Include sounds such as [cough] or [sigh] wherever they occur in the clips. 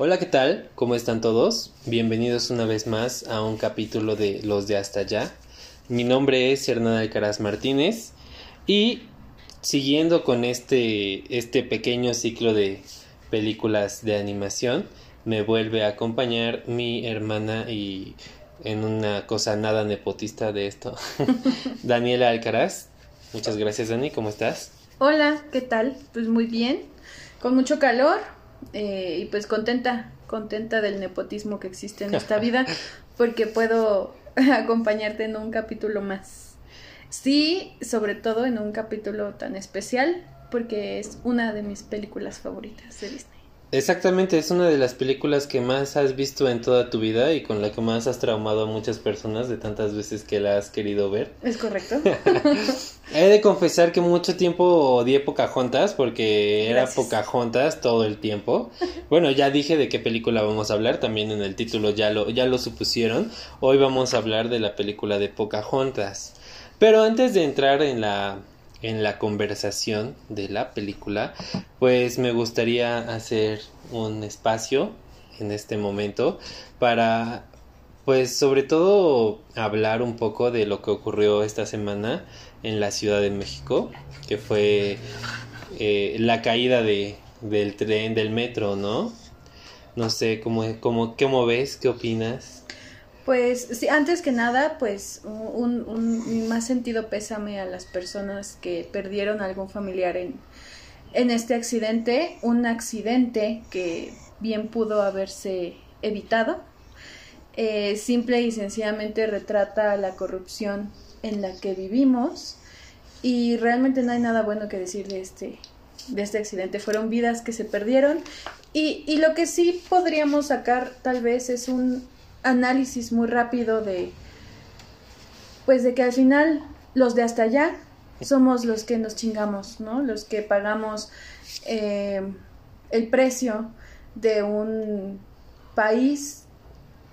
Hola, ¿qué tal? ¿Cómo están todos? Bienvenidos una vez más a un capítulo de Los de Hasta Allá. Mi nombre es Hernán Alcaraz Martínez y siguiendo con este, este pequeño ciclo de películas de animación, me vuelve a acompañar mi hermana y en una cosa nada nepotista de esto, [laughs] Daniela Alcaraz. Muchas gracias, Dani. ¿Cómo estás? Hola, ¿qué tal? Pues muy bien, con mucho calor eh, y pues contenta, contenta del nepotismo que existe en esta [laughs] vida porque puedo [laughs] acompañarte en un capítulo más. Sí, sobre todo en un capítulo tan especial porque es una de mis películas favoritas de Disney. Exactamente, es una de las películas que más has visto en toda tu vida y con la que más has traumado a muchas personas de tantas veces que la has querido ver. Es correcto. [laughs] He de confesar que mucho tiempo odié Pocahontas porque era Pocahontas todo el tiempo. [laughs] Bueno, ya dije de qué película vamos a hablar, también en el título ya lo, ya lo supusieron. Hoy vamos a hablar de la película de Pocahontas. Pero antes de entrar en la en la conversación de la película, pues me gustaría hacer un espacio en este momento para, pues sobre todo hablar un poco de lo que ocurrió esta semana en la Ciudad de México, que fue eh, la caída de, del tren, del metro, ¿no? No sé, ¿cómo, cómo, ¿cómo ves? ¿Qué opinas? Pues sí, antes que nada, pues un, un, más sentido pésame a las personas que perdieron algún familiar en, en este accidente, un accidente que bien pudo haberse evitado. Eh, simple y sencillamente retrata la corrupción en la que vivimos y realmente no hay nada bueno que decir de este, de este accidente. Fueron vidas que se perdieron y, y lo que sí podríamos sacar tal vez es un análisis muy rápido de, pues de que al final los de hasta allá somos los que nos chingamos, ¿no? Los que pagamos eh, el precio de un país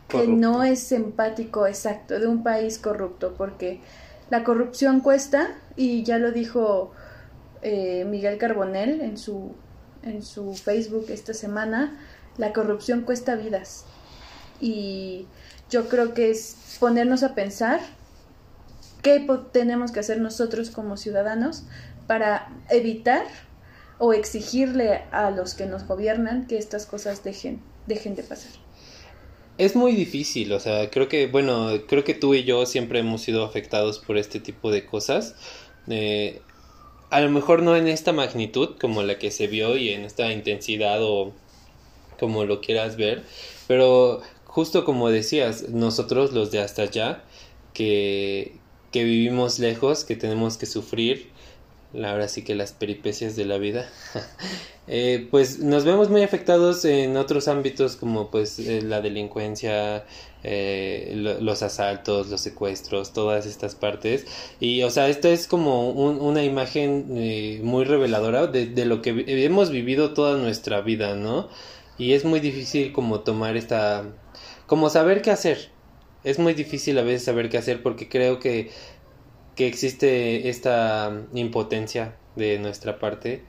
que no es empático, exacto, de un país corrupto, porque la corrupción cuesta, y ya lo dijo eh, Miguel Carbonell en su, en su Facebook esta semana, la corrupción cuesta vidas. Y yo creo que es ponernos a pensar qué tenemos que hacer nosotros como ciudadanos para evitar o exigirle a los que nos gobiernan que estas cosas dejen, de pasar. Es muy difícil, o sea, creo que, bueno, creo que tú y yo siempre hemos sido afectados por este tipo de cosas. Eh, a lo mejor no en esta magnitud como la que se vio y en esta intensidad o como lo quieras ver, pero justo como decías, nosotros los de hasta allá, que, que vivimos lejos, que tenemos que sufrir, ahora sí que las peripecias de la vida, [laughs] eh, pues nos vemos muy afectados en otros ámbitos como pues eh, la delincuencia, eh, los asaltos, los secuestros, todas estas partes. Y o sea, esto es como una imagen muy reveladora de, de lo que hemos vivido toda nuestra vida, ¿no? Y es muy difícil como tomar esta como saber qué hacer. Es muy difícil a veces saber qué hacer porque creo que, que existe esta impotencia de nuestra parte,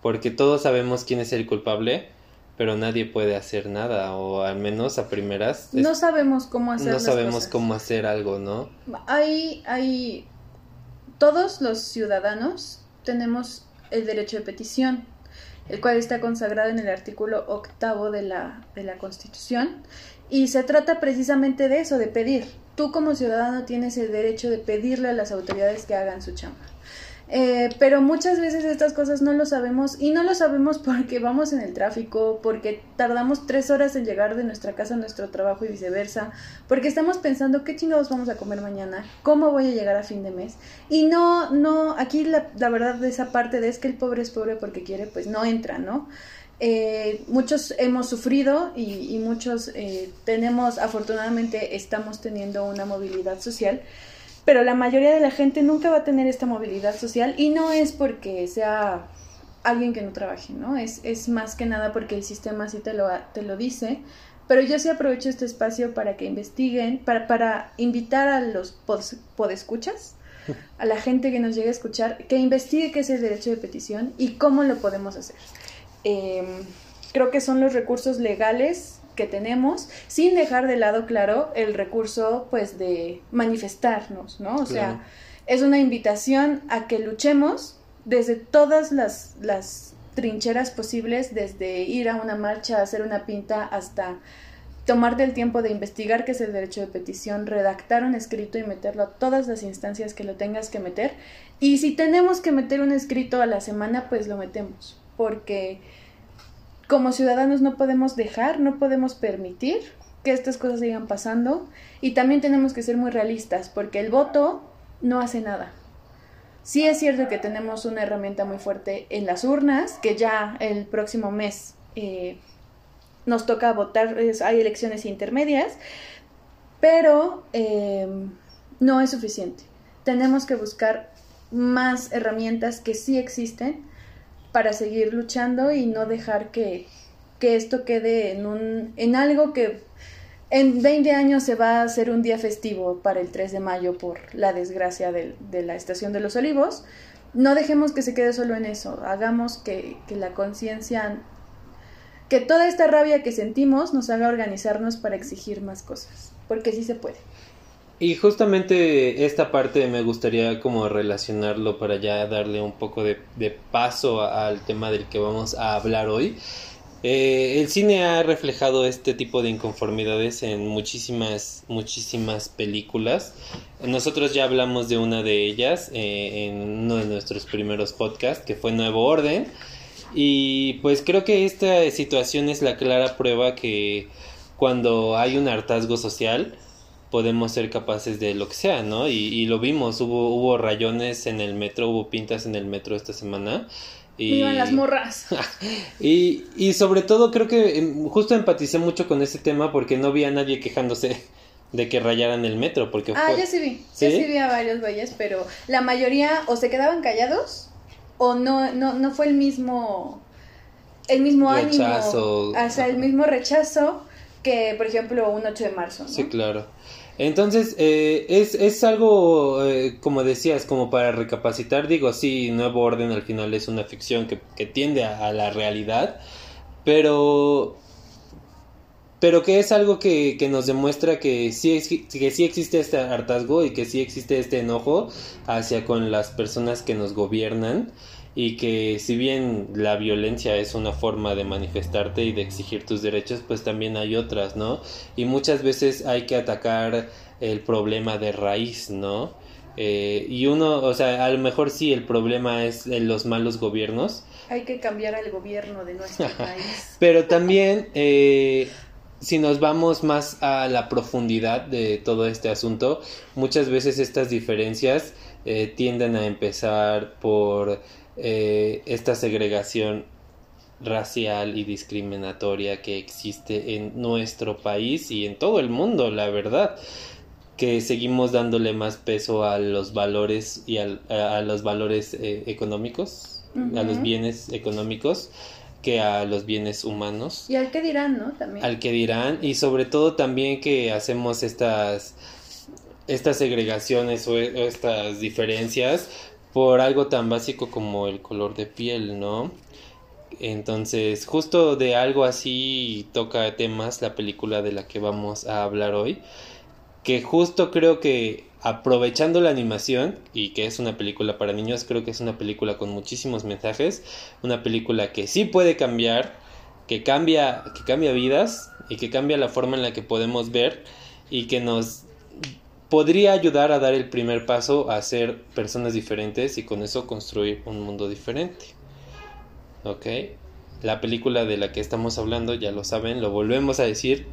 porque todos sabemos quién es el culpable, pero nadie puede hacer nada, o al menos a primeras. no sabemos cómo hacer. No sabemos cómo hacer algo, ¿no? Hay, hay, todos los ciudadanos tenemos el derecho de petición, el cual está consagrado en el artículo octavo de la, de la Constitución y se trata precisamente de eso, de pedir. Tú como ciudadano tienes el derecho de pedirle a las autoridades que hagan su chamba. Eh, pero muchas veces estas cosas no lo sabemos y no lo sabemos porque vamos en el tráfico, porque tardamos tres horas en llegar de nuestra casa a nuestro trabajo y viceversa, porque estamos pensando qué chingados vamos a comer mañana, cómo voy a llegar a fin de mes. Y no, no, aquí la, verdad de esa parte de es que el pobre es pobre porque quiere, pues no entra, ¿no? Eh, muchos hemos sufrido y, muchos eh, tenemos, afortunadamente, estamos teniendo una movilidad social, pero la mayoría de la gente nunca va a tener esta movilidad social y no es porque sea alguien que no trabaje, ¿no? Es, es más que nada porque el sistema así te lo, te lo dice. Pero yo sí aprovecho este espacio para que investiguen, para, para invitar a los podescuchas, a la gente que nos llegue a escuchar, que investigue qué es el derecho de petición y cómo lo podemos hacer. Em, creo que son los recursos legales que tenemos, sin dejar de lado, claro, el recurso pues de manifestarnos, ¿no? O sea, es una invitación a que luchemos desde todas las, las trincheras posibles, desde ir a una marcha, hacer una pinta, hasta tomarte el tiempo de investigar qué es el derecho de petición, redactar un escrito y meterlo a todas las instancias que lo tengas que meter. Y si tenemos que meter un escrito a la semana, pues lo metemos, porque como ciudadanos no podemos dejar, no podemos permitir que estas cosas sigan pasando y también tenemos que ser muy realistas, porque el voto no hace nada. Sí es cierto que tenemos una herramienta muy fuerte en las urnas, que ya el próximo mes eh, nos toca votar, hay elecciones intermedias, pero eh, no es suficiente. Tenemos que buscar más herramientas que sí existen para seguir luchando y no dejar que, que esto quede en, un, en algo que en 20 años se va a hacer un día festivo para el 3 de mayo por la desgracia de, la Estación de los Olivos. No dejemos que se quede solo en eso, hagamos que, que la conciencia, que toda esta rabia que sentimos nos haga organizarnos para exigir más cosas, porque sí se puede. Y justamente esta parte me gustaría como relacionarlo para ya darle un poco de, paso al tema del que vamos a hablar hoy. Eh, el cine ha reflejado este tipo de inconformidades en muchísimas, muchísimas películas. Nosotros ya hablamos de una de ellas eh, en uno de nuestros primeros podcasts, que fue Nuevo Orden. Y pues creo que esta situación es la clara prueba que cuando hay un hartazgo social, podemos ser capaces de lo que sea, ¿no? Y, y lo vimos, hubo, hubo rayones en el metro, hubo pintas en el metro esta semana y... las morras. [laughs] y, y sobre todo creo que em, justo empaticé mucho con ese tema porque no vi a nadie quejándose de que rayaran el metro. Porque ah, ya sí vi. ¿Sí? sí vi a varios güeyes, pero la mayoría o se quedaban callados o no, no, no fue el mismo, el mismo rechazo. ánimo. O sea, el mismo rechazo que, por ejemplo, un 8 de marzo. Sí, claro. Entonces, eh, es, es algo, eh, como decías, como para recapacitar, digo, sí, Nuevo Orden al final es una ficción que, que tiende a, la realidad, pero, pero que es algo que, que nos demuestra que sí, que sí existe este hartazgo y que sí existe este enojo hacia con las personas que nos gobiernan y que si bien la violencia es una forma de manifestarte y de exigir tus derechos, pues también hay otras, ¿no? Y muchas veces hay que atacar el problema de raíz, ¿no? Eh, y uno, o sea, a lo mejor sí el problema es los malos gobiernos. Hay que cambiar al gobierno de nuestro [laughs] país. Pero también, eh, si nos vamos más a la profundidad de todo este asunto, muchas veces estas diferencias eh, tienden a empezar por eh, esta segregación racial y discriminatoria que existe en nuestro país y en todo el mundo, la verdad que seguimos dándole más peso a los valores y a, los valores eh, económicos, a los bienes económicos que a los bienes humanos. Y al que dirán, ¿no? También. Al que dirán y sobre todo también que hacemos estas estas segregaciones o estas diferencias por algo tan básico como el color de piel, ¿no? Entonces, justo de algo así toca temas la película de la que vamos a hablar hoy, que justo creo que aprovechando la animación y que es una película para niños, creo que es una película con muchísimos mensajes, una película que sí puede cambiar, que cambia, que cambia vidas y que cambia la forma en la que podemos ver y que nos podría ayudar a dar el primer paso a ser personas diferentes y con eso construir un mundo diferente. ¿Ok? La película de la que estamos hablando, ya lo saben, lo volvemos a decir.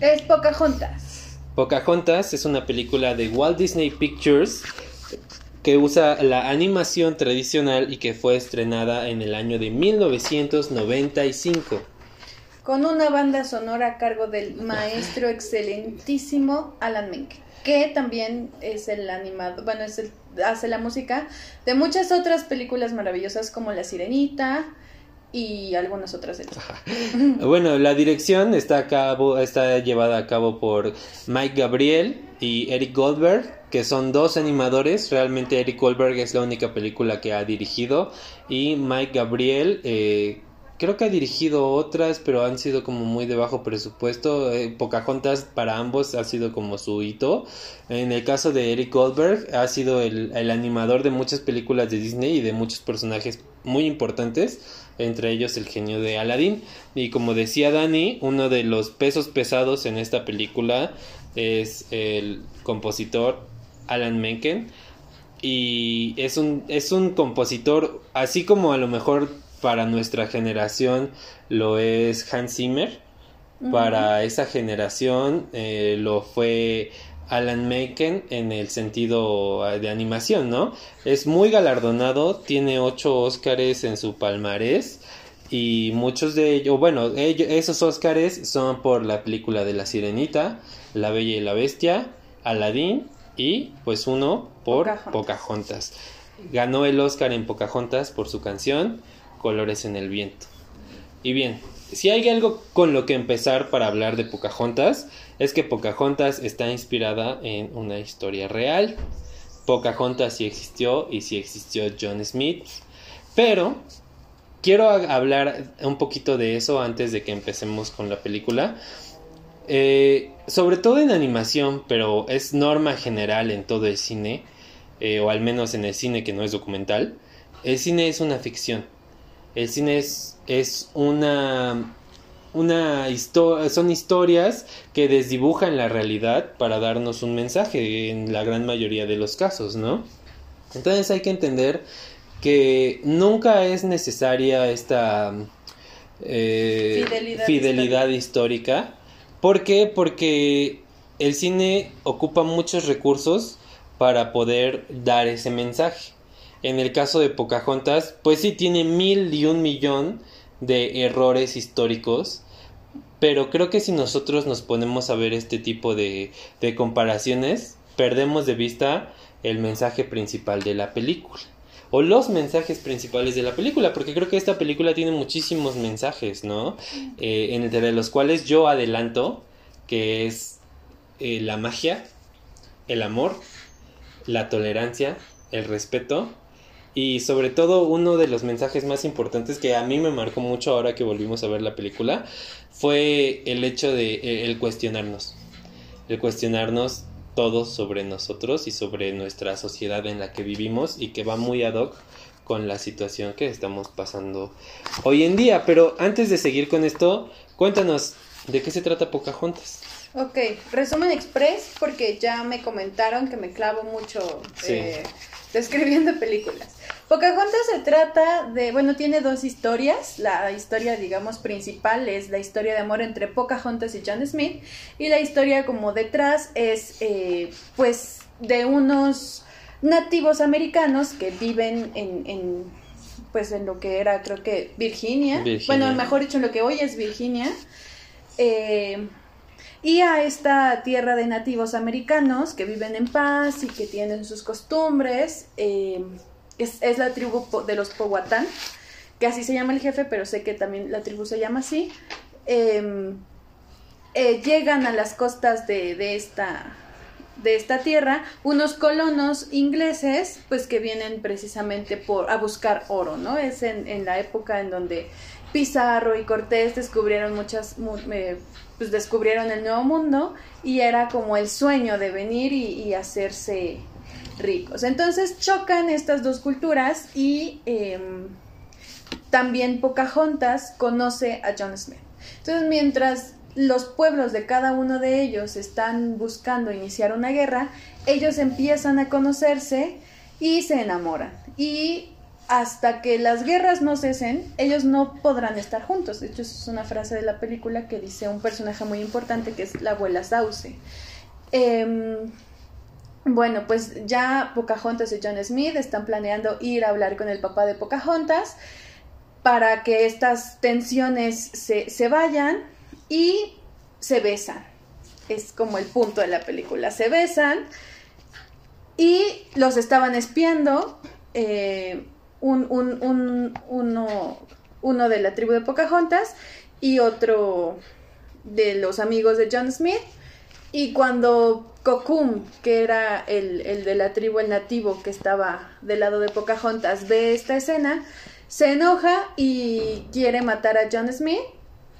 Es Pocahontas. Pocahontas es una película de Walt Disney Pictures que usa la animación tradicional y que fue estrenada en el año de 1995. Con una banda sonora a cargo del maestro excelentísimo Alan Menken que también es el animado, bueno, es el, hace la música de muchas otras películas maravillosas como La Sirenita y algunas otras. [laughs] bueno, la dirección está a cabo, está llevada a cabo por Mike Gabriel y Eric Goldberg, que son dos animadores. Realmente Eric Goldberg es la única película que ha dirigido y Mike Gabriel eh, creo que ha dirigido otras, pero han sido como muy de bajo presupuesto. Eh, Pocahontas para ambos ha sido como su hito. En el caso de Eric Goldberg, ha sido el, el animador de muchas películas de Disney y de muchos personajes muy importantes, entre ellos el genio de Aladdin. Y como decía Dani, uno de los pesos pesados en esta película es el compositor Alan Menken. Y es un, es un compositor, así como a lo mejor para nuestra generación lo es Hans Zimmer. Para esa generación eh, lo fue Alan Menken en el sentido ah, de animación, ¿no? Es muy galardonado, tiene ocho Óscares en su palmarés y muchos de ellos, bueno, esos Óscares son por la película de La Sirenita, La Bella y la Bestia, Aladdin y pues uno por Pocahontas. Pocahontas. Ganó el Óscar en Pocahontas por su canción Colores en el Viento. Y bien, si hay algo con lo que empezar para hablar de Pocahontas, es que Pocahontas está inspirada en una historia real. Pocahontas sí existió y sí existió John Smith. Pero quiero hablar un poquito de eso antes de que empecemos con la película. Eh, sobre todo en animación, pero es norma general en todo el cine, eh, o al menos en el cine que no es documental. El cine es una ficción. El cine es, es una una son historias que desdibujan la realidad para darnos un mensaje en la gran mayoría de los casos, ¿no? Entonces hay que entender que nunca es necesaria esta eh, fidelidad, histórica. ¿Por qué? Porque el cine ocupa muchos recursos para poder dar ese mensaje. En el caso de Pocahontas, pues sí tiene mil y un millón de errores históricos, pero creo que si nosotros nos ponemos a ver este tipo de, de comparaciones, perdemos de vista el mensaje principal de la película o los mensajes principales de la película, porque creo que esta película tiene muchísimos mensajes, ¿no? Eh, entre los cuales yo adelanto que es eh, la magia, el amor, la tolerancia, el respeto y sobre todo uno de los mensajes más importantes que a mí me marcó mucho ahora que volvimos a ver la película fue el hecho de eh, el cuestionarnos. El cuestionarnos todo sobre nosotros y sobre nuestra sociedad en la que vivimos y que va muy ad hoc con la situación que estamos pasando hoy en día. Pero antes de seguir con esto, cuéntanos de qué se trata Pocahontas. Ok, resumen express porque ya me comentaron que me clavo mucho eh, describiendo películas. Pocahontas se trata de, bueno, tiene dos historias. La historia, digamos, principal es la historia de amor entre Pocahontas y John Smith. Y la historia como detrás es, eh, pues, de unos nativos americanos que viven en, pues, en lo que era, creo que, Virginia. Bueno, mejor dicho, en lo que hoy es Virginia. Eh, y a esta tierra de nativos americanos que viven en paz y que tienen sus costumbres. Eh, es, la tribu de los Powhatan, que así se llama el jefe, pero sé que también la tribu se llama así. Em, eh, llegan a las costas de, esta, de esta tierra unos colonos ingleses, pues que vienen precisamente por, a buscar oro, ¿no? Es en, la época en donde Pizarro y Cortés descubrieron muchas, eh, pues descubrieron el nuevo mundo y era como el sueño de venir y hacerse ricos. Entonces chocan estas dos culturas y em, también Pocahontas conoce a John Smith. Entonces mientras los pueblos de cada uno de ellos están buscando iniciar una guerra, ellos empiezan a conocerse y se enamoran. Y hasta que las guerras no cesen, ellos no podrán estar juntos. De hecho, es una frase de la película que dice un personaje muy importante que es la abuela Sauce. Em, bueno, pues ya Pocahontas y John Smith están planeando ir a hablar con el papá de Pocahontas para que estas tensiones se, vayan y se besan. Es como el punto de la película. Se besan y los estaban espiando eh, un, uno, uno de la tribu de Pocahontas y otro de los amigos de John Smith. Y cuando Kokum, que era el, de la tribu, el nativo que estaba del lado de Pocahontas, ve esta escena, Se enoja y quiere matar a John Smith.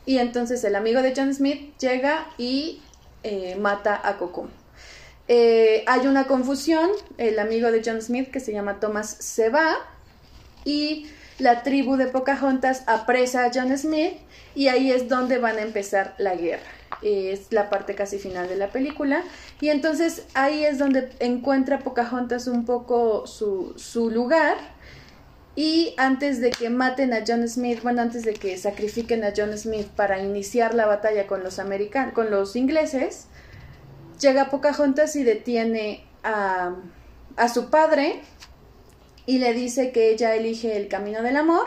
Y entonces el amigo de John Smith llega y eh, mata a Kokum. Eh, hay una confusión, el amigo de John Smith que se llama Thomas se va y la tribu de Pocahontas apresa a John Smith y ahí es donde van a empezar la guerra. Es la parte casi final de la película y entonces ahí es donde encuentra Pocahontas un poco su, lugar y antes de que maten a John Smith, bueno, antes de que sacrifiquen a John Smith para iniciar la batalla con los con los ingleses, llega Pocahontas y detiene a, a su padre y le dice que ella elige el camino del amor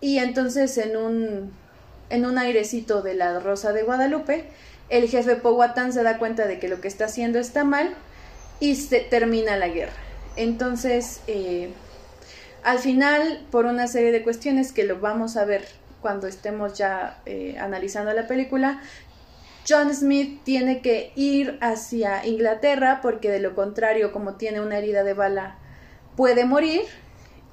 y entonces en un en un airecito de la Rosa de Guadalupe, el jefe Powhatan se da cuenta de que lo que está haciendo está mal y se termina la guerra. Entonces, eh, al final, por una serie de cuestiones que lo vamos a ver cuando estemos ya eh, analizando la película, John Smith tiene que ir hacia Inglaterra porque de lo contrario, como tiene una herida de bala, puede morir.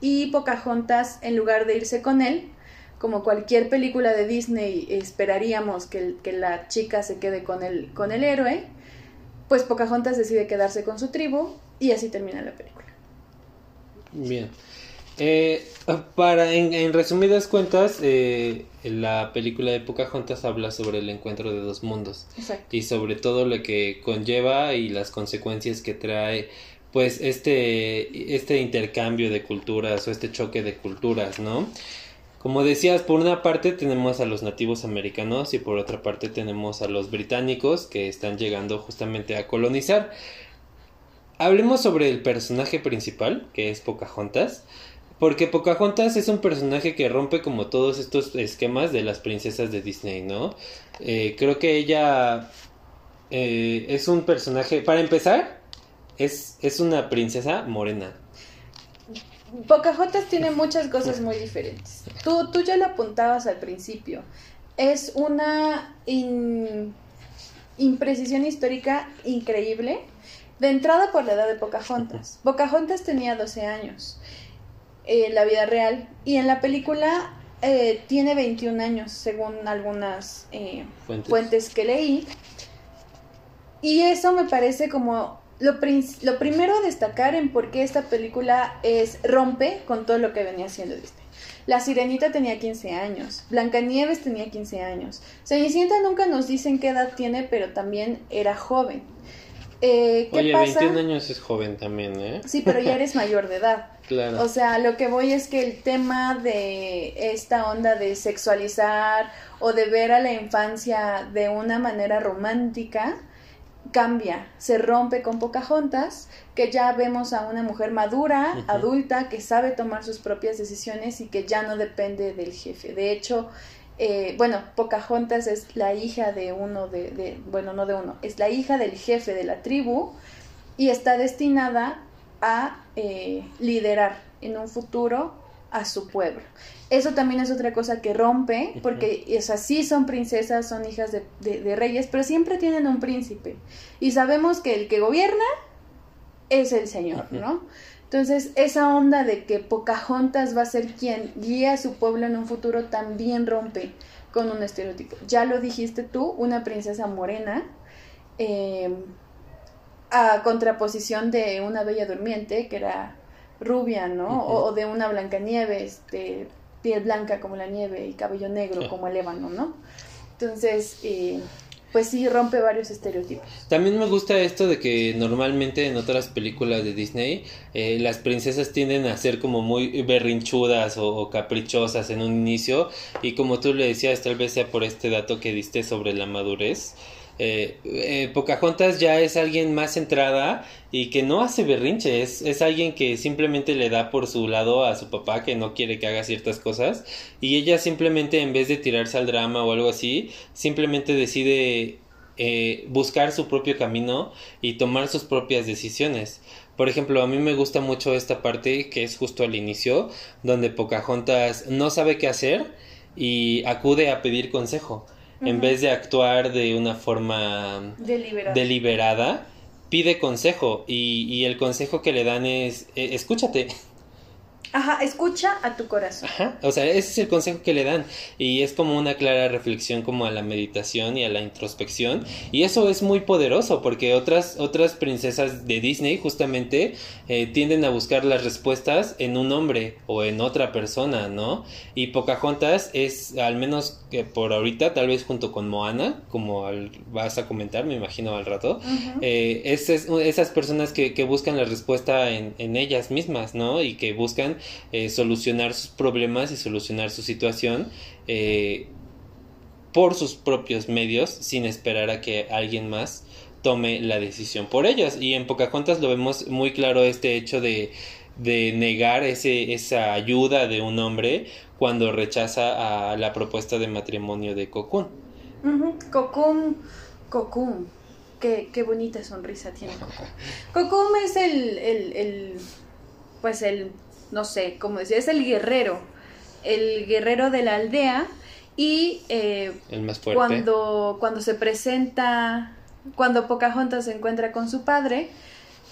Y Pocahontas, en lugar de irse con él, como cualquier película de Disney, esperaríamos que, que la chica se quede con el, con el héroe, pues Pocahontas decide quedarse con su tribu y así termina la película. Bien. Eh, para, en, resumidas cuentas, eh, la película de Pocahontas habla sobre el encuentro de dos mundos y sobre todo lo que conlleva y las consecuencias que trae pues este, este intercambio de culturas o este choque de culturas, ¿no? Como decías, por una parte tenemos a los nativos americanos y por otra parte tenemos a los británicos que están llegando justamente a colonizar. Hablemos sobre el personaje principal, que es Pocahontas. Porque Pocahontas es un personaje que rompe como todos estos esquemas de las princesas de Disney, ¿no? Eh, creo que ella eh, es un personaje, para empezar, es, es una princesa morena. Pocahontas tiene muchas cosas muy diferentes. Tú, tú ya lo apuntabas al principio. Es una imprecisión histórica increíble. De entrada por la edad de Pocahontas. [laughs] Pocahontas tenía 12 años en la vida real. Y en la película eh, tiene 21 años, según algunas eh, fuentes. que leí. Y eso me parece como lo, lo, primero a destacar en por qué esta película es rompe con todo lo que venía haciendo Disney. La Sirenita tenía 15 años, Blancanieves tenía 15 años, Cenicienta nunca nos dicen qué edad tiene, pero también era joven. Eh, ¿qué Oye, 21 años es joven también, ¿eh? Sí, pero ya eres mayor de edad. [laughs] Claro. O sea, lo que voy es que el tema de esta onda de sexualizar o de ver a la infancia de una manera romántica cambia, se rompe con Pocahontas, que ya vemos a una mujer madura, adulta, que sabe tomar sus propias decisiones y que ya no depende del jefe. De hecho, eh, bueno, Pocahontas es la hija de uno de, bueno, no de uno, es la hija del jefe de la tribu y está destinada a eh, liderar en un futuro a su pueblo. Eso también es otra cosa que rompe, porque es así, son princesas, son hijas de, de, reyes, pero siempre tienen un príncipe. Y sabemos que el que gobierna es el Señor, ¿no? Entonces, esa onda de que Pocahontas va a ser quien guía a su pueblo en un futuro también rompe con un estereotipo. Ya lo dijiste tú, una princesa morena, eh, a contraposición de una bella durmiente, que era rubia, ¿no? o, de una Blancanieves, de piel blanca como la nieve y cabello negro como el ébano, ¿no? Entonces, eh, pues sí rompe varios estereotipos. También me gusta esto de que normalmente en otras películas de Disney eh, las princesas tienden a ser como muy berrinchudas o, caprichosas en un inicio y como tú le decías tal vez sea por este dato que diste sobre la madurez eh, eh, Pocahontas ya es alguien más centrada y que no hace berrinche, es, alguien que simplemente le da por su lado a su papá que no quiere que haga ciertas cosas y ella simplemente en vez de tirarse al drama o algo así, simplemente decide eh, buscar su propio camino y tomar sus propias decisiones. Por ejemplo, a mí me gusta mucho esta parte que es justo al inicio, donde Pocahontas no sabe qué hacer y acude a pedir consejo en vez de actuar de una forma deliberada, pide consejo y, y, el consejo que le dan es, eh, escúchate. Ajá, escucha a tu corazón. Ajá, o sea, ese es el consejo que le dan y es como una clara reflexión como a la meditación y a la introspección y eso es muy poderoso porque otras otras princesas de Disney justamente eh, tienden a buscar las respuestas en un hombre o en otra persona, ¿no? Y Pocahontas es al menos que por ahorita, tal vez junto con Moana, como vas a comentar, me imagino al rato, eh, es, esas personas que, que buscan la respuesta en, en ellas mismas, ¿no? Y que buscan eh, solucionar sus problemas y solucionar su situación eh, por sus propios medios sin esperar a que alguien más tome la decisión por ellos. Y en Pocahontas lo vemos muy claro este hecho de, de negar ese, esa ayuda de un hombre cuando rechaza a la propuesta de matrimonio de Cocoon. Cocoon, Cocoon, qué, qué, bonita sonrisa tiene Cocoon. [laughs] es el, el, el, pues el no sé, como decía, es el guerrero, el guerrero de la aldea y eh, el más fuerte. Cuando, cuando se presenta, cuando Pocahontas se encuentra con su padre,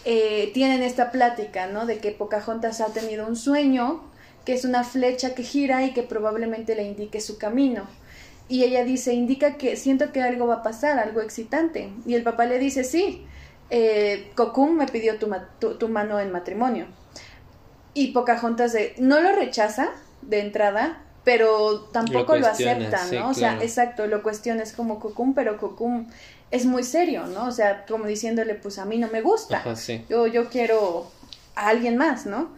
eh, tienen esta plática, ¿no? De que Pocahontas ha tenido un sueño, que es una flecha que gira y que probablemente le indique su camino. Y ella dice, indica que siento que algo va a pasar, algo excitante. Y el papá le dice, sí, eh, me pidió tu mano en matrimonio. Y Pocahontas de, no lo rechaza de entrada, pero tampoco lo, acepta, ¿no? o sea, exacto, lo cuestiona, es como Cocum, pero Cocum es muy serio, ¿no? O sea, como diciéndole, pues a mí no me gusta, yo, yo quiero a alguien más, ¿no?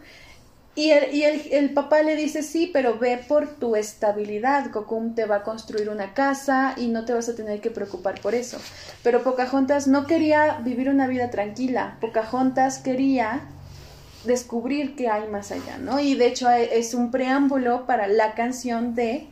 Y, el, y el, el, papá le dice, sí, pero ve por tu estabilidad, Cocum te va a construir una casa y no te vas a tener que preocupar por eso. Pero Pocahontas no quería vivir una vida tranquila, Pocahontas quería descubrir qué hay más allá, ¿no? Y de hecho eh, es un preámbulo para la canción de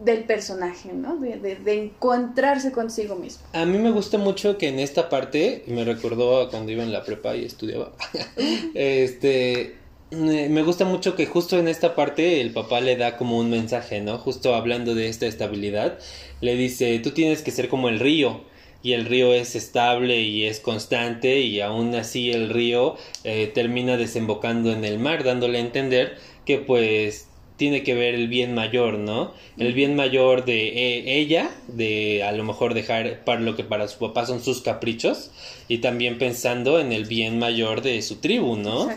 del personaje, ¿no? De, de, encontrarse consigo mismo. A mí me gusta mucho que en esta parte, me recordó cuando iba en la prepa y estudiaba, [laughs] este, me gusta mucho que justo en esta parte el papá le da como un mensaje, ¿no? Justo hablando de esta estabilidad, le dice, tú tienes que ser como el río, y el río es estable y es constante y aún así el río eh, termina desembocando en el mar dándole a entender que pues tiene que ver el bien mayor, ¿no? El bien mayor de eh, ella, de a lo mejor dejar para lo que para su papá son sus caprichos, y también pensando en el bien mayor de su tribu, ¿no?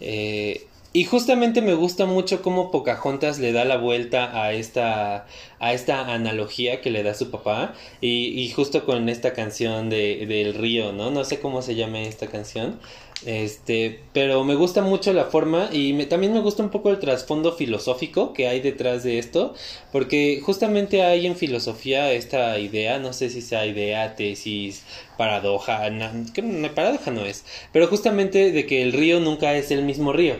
Eh, y justamente me gusta mucho cómo Pocahontas le da la vuelta a esta, a esta analogía que le da su papá. Y, justo con esta canción de, del río, ¿no? No sé cómo se llama esta canción. Este, pero me gusta mucho la forma y me, también me gusta un poco el trasfondo filosófico que hay detrás de esto, porque justamente hay en filosofía esta idea, no sé si sea idea, tesis, paradoja, no, paradoja no es, pero justamente de que el río nunca es el mismo río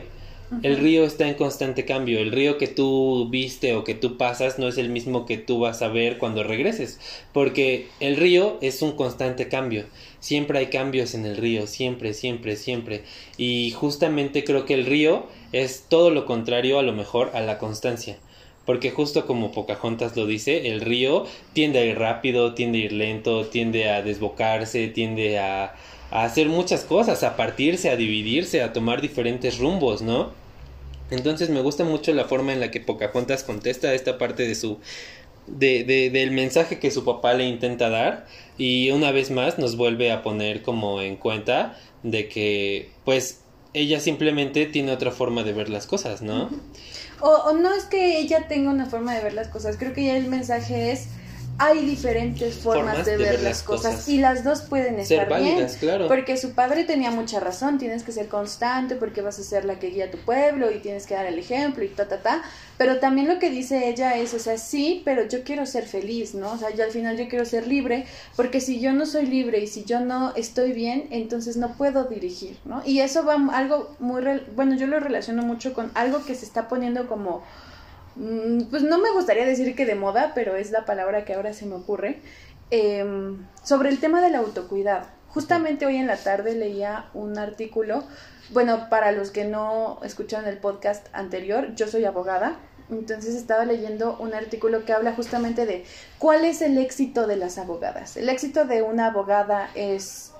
el río está en constante cambio. El río que tú viste o que tú pasas no es el mismo que tú vas a ver cuando regreses. Porque el río es un constante cambio. Siempre hay cambios en el río. Siempre, siempre, siempre. Y justamente creo que el río es todo lo contrario a lo mejor a la constancia. Porque justo como Pocahontas lo dice, el río tiende a ir rápido, tiende a ir lento, tiende a desbocarse, tiende a, a hacer muchas cosas, a partirse, a dividirse, a tomar diferentes rumbos, ¿no? Entonces me gusta mucho la forma en la que Pocahontas contesta esta parte de su de, de, del mensaje que su papá le intenta dar. Y una vez más nos vuelve a poner como en cuenta de que pues ella simplemente tiene otra forma de ver las cosas, ¿no? O, o no es que ella tenga una forma de ver las cosas, creo que ya el mensaje es hay diferentes formas, de, ver, las cosas, y las dos pueden estar bien, claro. porque su padre tenía mucha razón, tienes que ser constante porque vas a ser la que guía a tu pueblo y tienes que dar el ejemplo y ta ta ta, pero también lo que dice ella es, o sea, sí, pero yo quiero ser feliz, ¿no? O sea, yo al final yo quiero ser libre, porque si yo no soy libre y si yo no estoy bien, entonces no puedo dirigir, ¿no? Y eso va algo muy, bueno, yo lo relaciono mucho con algo que se está poniendo como pues no me gustaría decir que de moda, pero es la palabra que ahora se me ocurre, em, sobre el tema del autocuidado. Justamente hoy en la tarde leía un artículo, bueno, para los que no escucharon el podcast anterior, yo soy abogada, entonces estaba leyendo un artículo que habla justamente de cuál es el éxito de las abogadas. El éxito de una abogada es...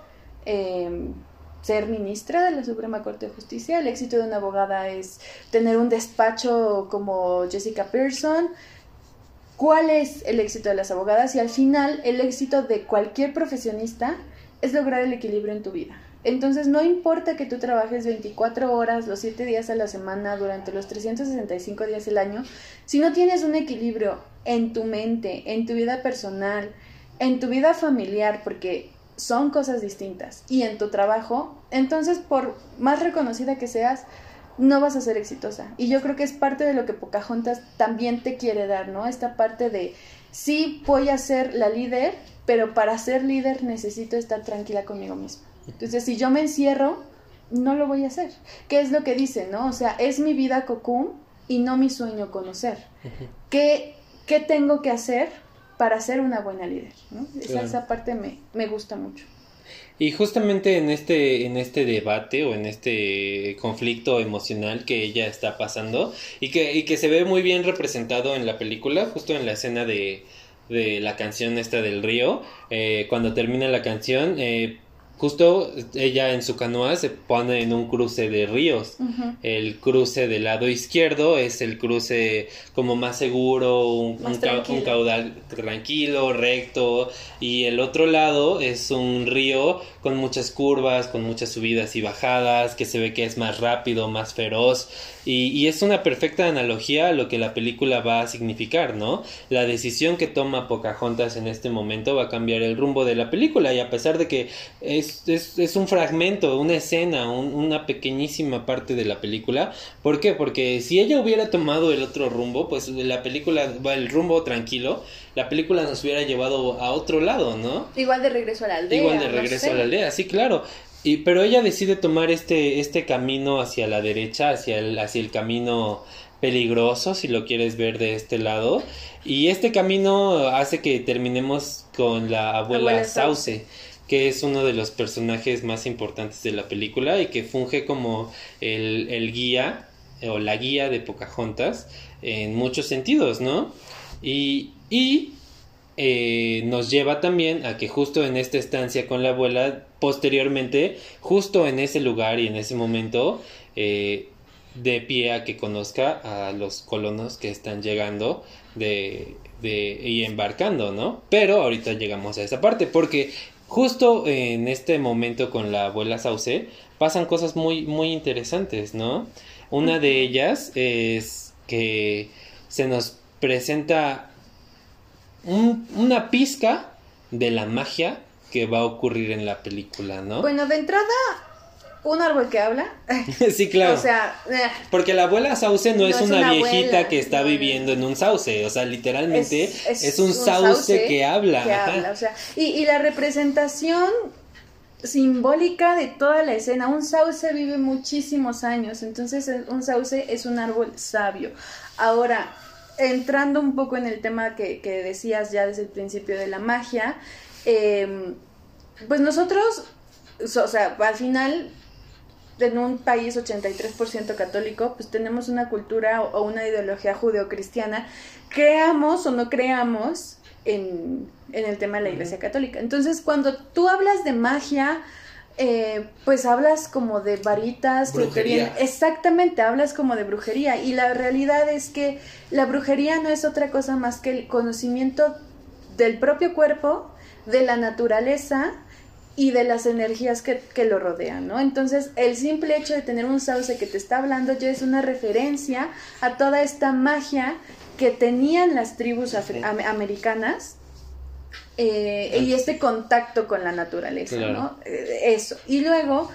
Em, ser ministra de la Suprema Corte de Justicia, el éxito de una abogada es tener un despacho como Jessica Pearson. ¿Cuál es el éxito de las abogadas? Y al final, el éxito de cualquier profesionista es lograr el equilibrio en tu vida. Entonces, no importa que tú trabajes 24 horas los 7 días a la semana durante los 365 días del año, si no tienes un equilibrio en tu mente, en tu vida personal, en tu vida familiar, porque son cosas distintas, y en tu trabajo, entonces por más reconocida que seas, no vas a ser exitosa. Y yo creo que es parte de lo que Pocahontas también te quiere dar, ¿no? Esta parte de, sí voy a ser la líder, pero para ser líder necesito estar tranquila conmigo misma. Entonces, si yo me encierro, no lo voy a hacer. ¿Qué es lo que dice, no? O sea, es mi vida cocún y no mi sueño conocer. ¿Qué, ¿Qué tengo que hacer para ser una buena líder? ¿no? Esa, parte me, me gusta mucho. Y justamente en este, en este debate o en este conflicto emocional que ella está pasando y que, y que se ve muy bien representado en la película, justo en la escena de, de la canción esta del río, eh, cuando termina la canción, eh, justo ella en su canoa se pone en un cruce de ríos. El cruce del lado izquierdo es el cruce como más seguro, un, caudal tranquilo, recto, y el otro lado es un río con muchas curvas, con muchas subidas y bajadas, que se ve que es más rápido, más feroz. Y, es una perfecta analogía a lo que la película va a significar, ¿no? La decisión que toma Pocahontas en este momento va a cambiar el rumbo de la película y a pesar de que es, es, un fragmento, una escena, una pequeñísima parte de la película, ¿por qué? Porque si ella hubiera tomado el otro rumbo, pues la película va el rumbo tranquilo, la película nos hubiera llevado a otro lado, ¿no? Igual de regreso a la aldea. Igual de regreso a la aldea, sí, claro. Y, pero ella decide tomar este, este camino hacia la derecha, hacia el, hacia el camino peligroso, si lo quieres ver de este lado. Y este camino hace que terminemos con la abuela, Sauce, que es uno de los personajes más importantes de la película y que funge como el, el guía o la guía de Pocahontas en muchos sentidos, ¿no? Y, y eh, nos lleva también a que justo en esta estancia con la abuela, posteriormente, justo en ese lugar y en ese momento, eh, de pie a que conozca a los colonos que están llegando de, de, y embarcando, ¿no? Pero ahorita llegamos a esa parte, porque justo en este momento con la abuela Sauce pasan cosas muy, muy interesantes, ¿no? Una de ellas es que se nos presenta una pizca de la magia que va a ocurrir en la película, ¿no? Bueno, de entrada, un árbol que habla. [laughs] sí, claro. O sea, eh. porque la abuela sauce no, es, una, viejita que está viviendo en un sauce, o sea, literalmente es, un, sauce, que habla. Que habla o sea, y, y la representación simbólica de toda la escena. Un sauce vive muchísimos años, entonces un sauce es un árbol sabio. Ahora, entrando un poco en el tema que, decías ya desde el principio de la magia, em, pues nosotros, o sea, al final, en un país 83% católico, pues tenemos una cultura o, una ideología judeocristiana, creamos o no creamos en, en el tema de la Iglesia Católica. Entonces, cuando tú hablas de magia, eh, pues hablas como de varitas, brujería. exactamente, hablas como de brujería y la realidad es que la brujería no es otra cosa más que el conocimiento del propio cuerpo, de la naturaleza y de las energías que, que, lo rodean, ¿no? Entonces, el simple hecho de tener un sauce que te está hablando ya es una referencia a toda esta magia que tenían las tribus americanas eh, y este contacto con la naturaleza, ¿no? Eh, eso. Y luego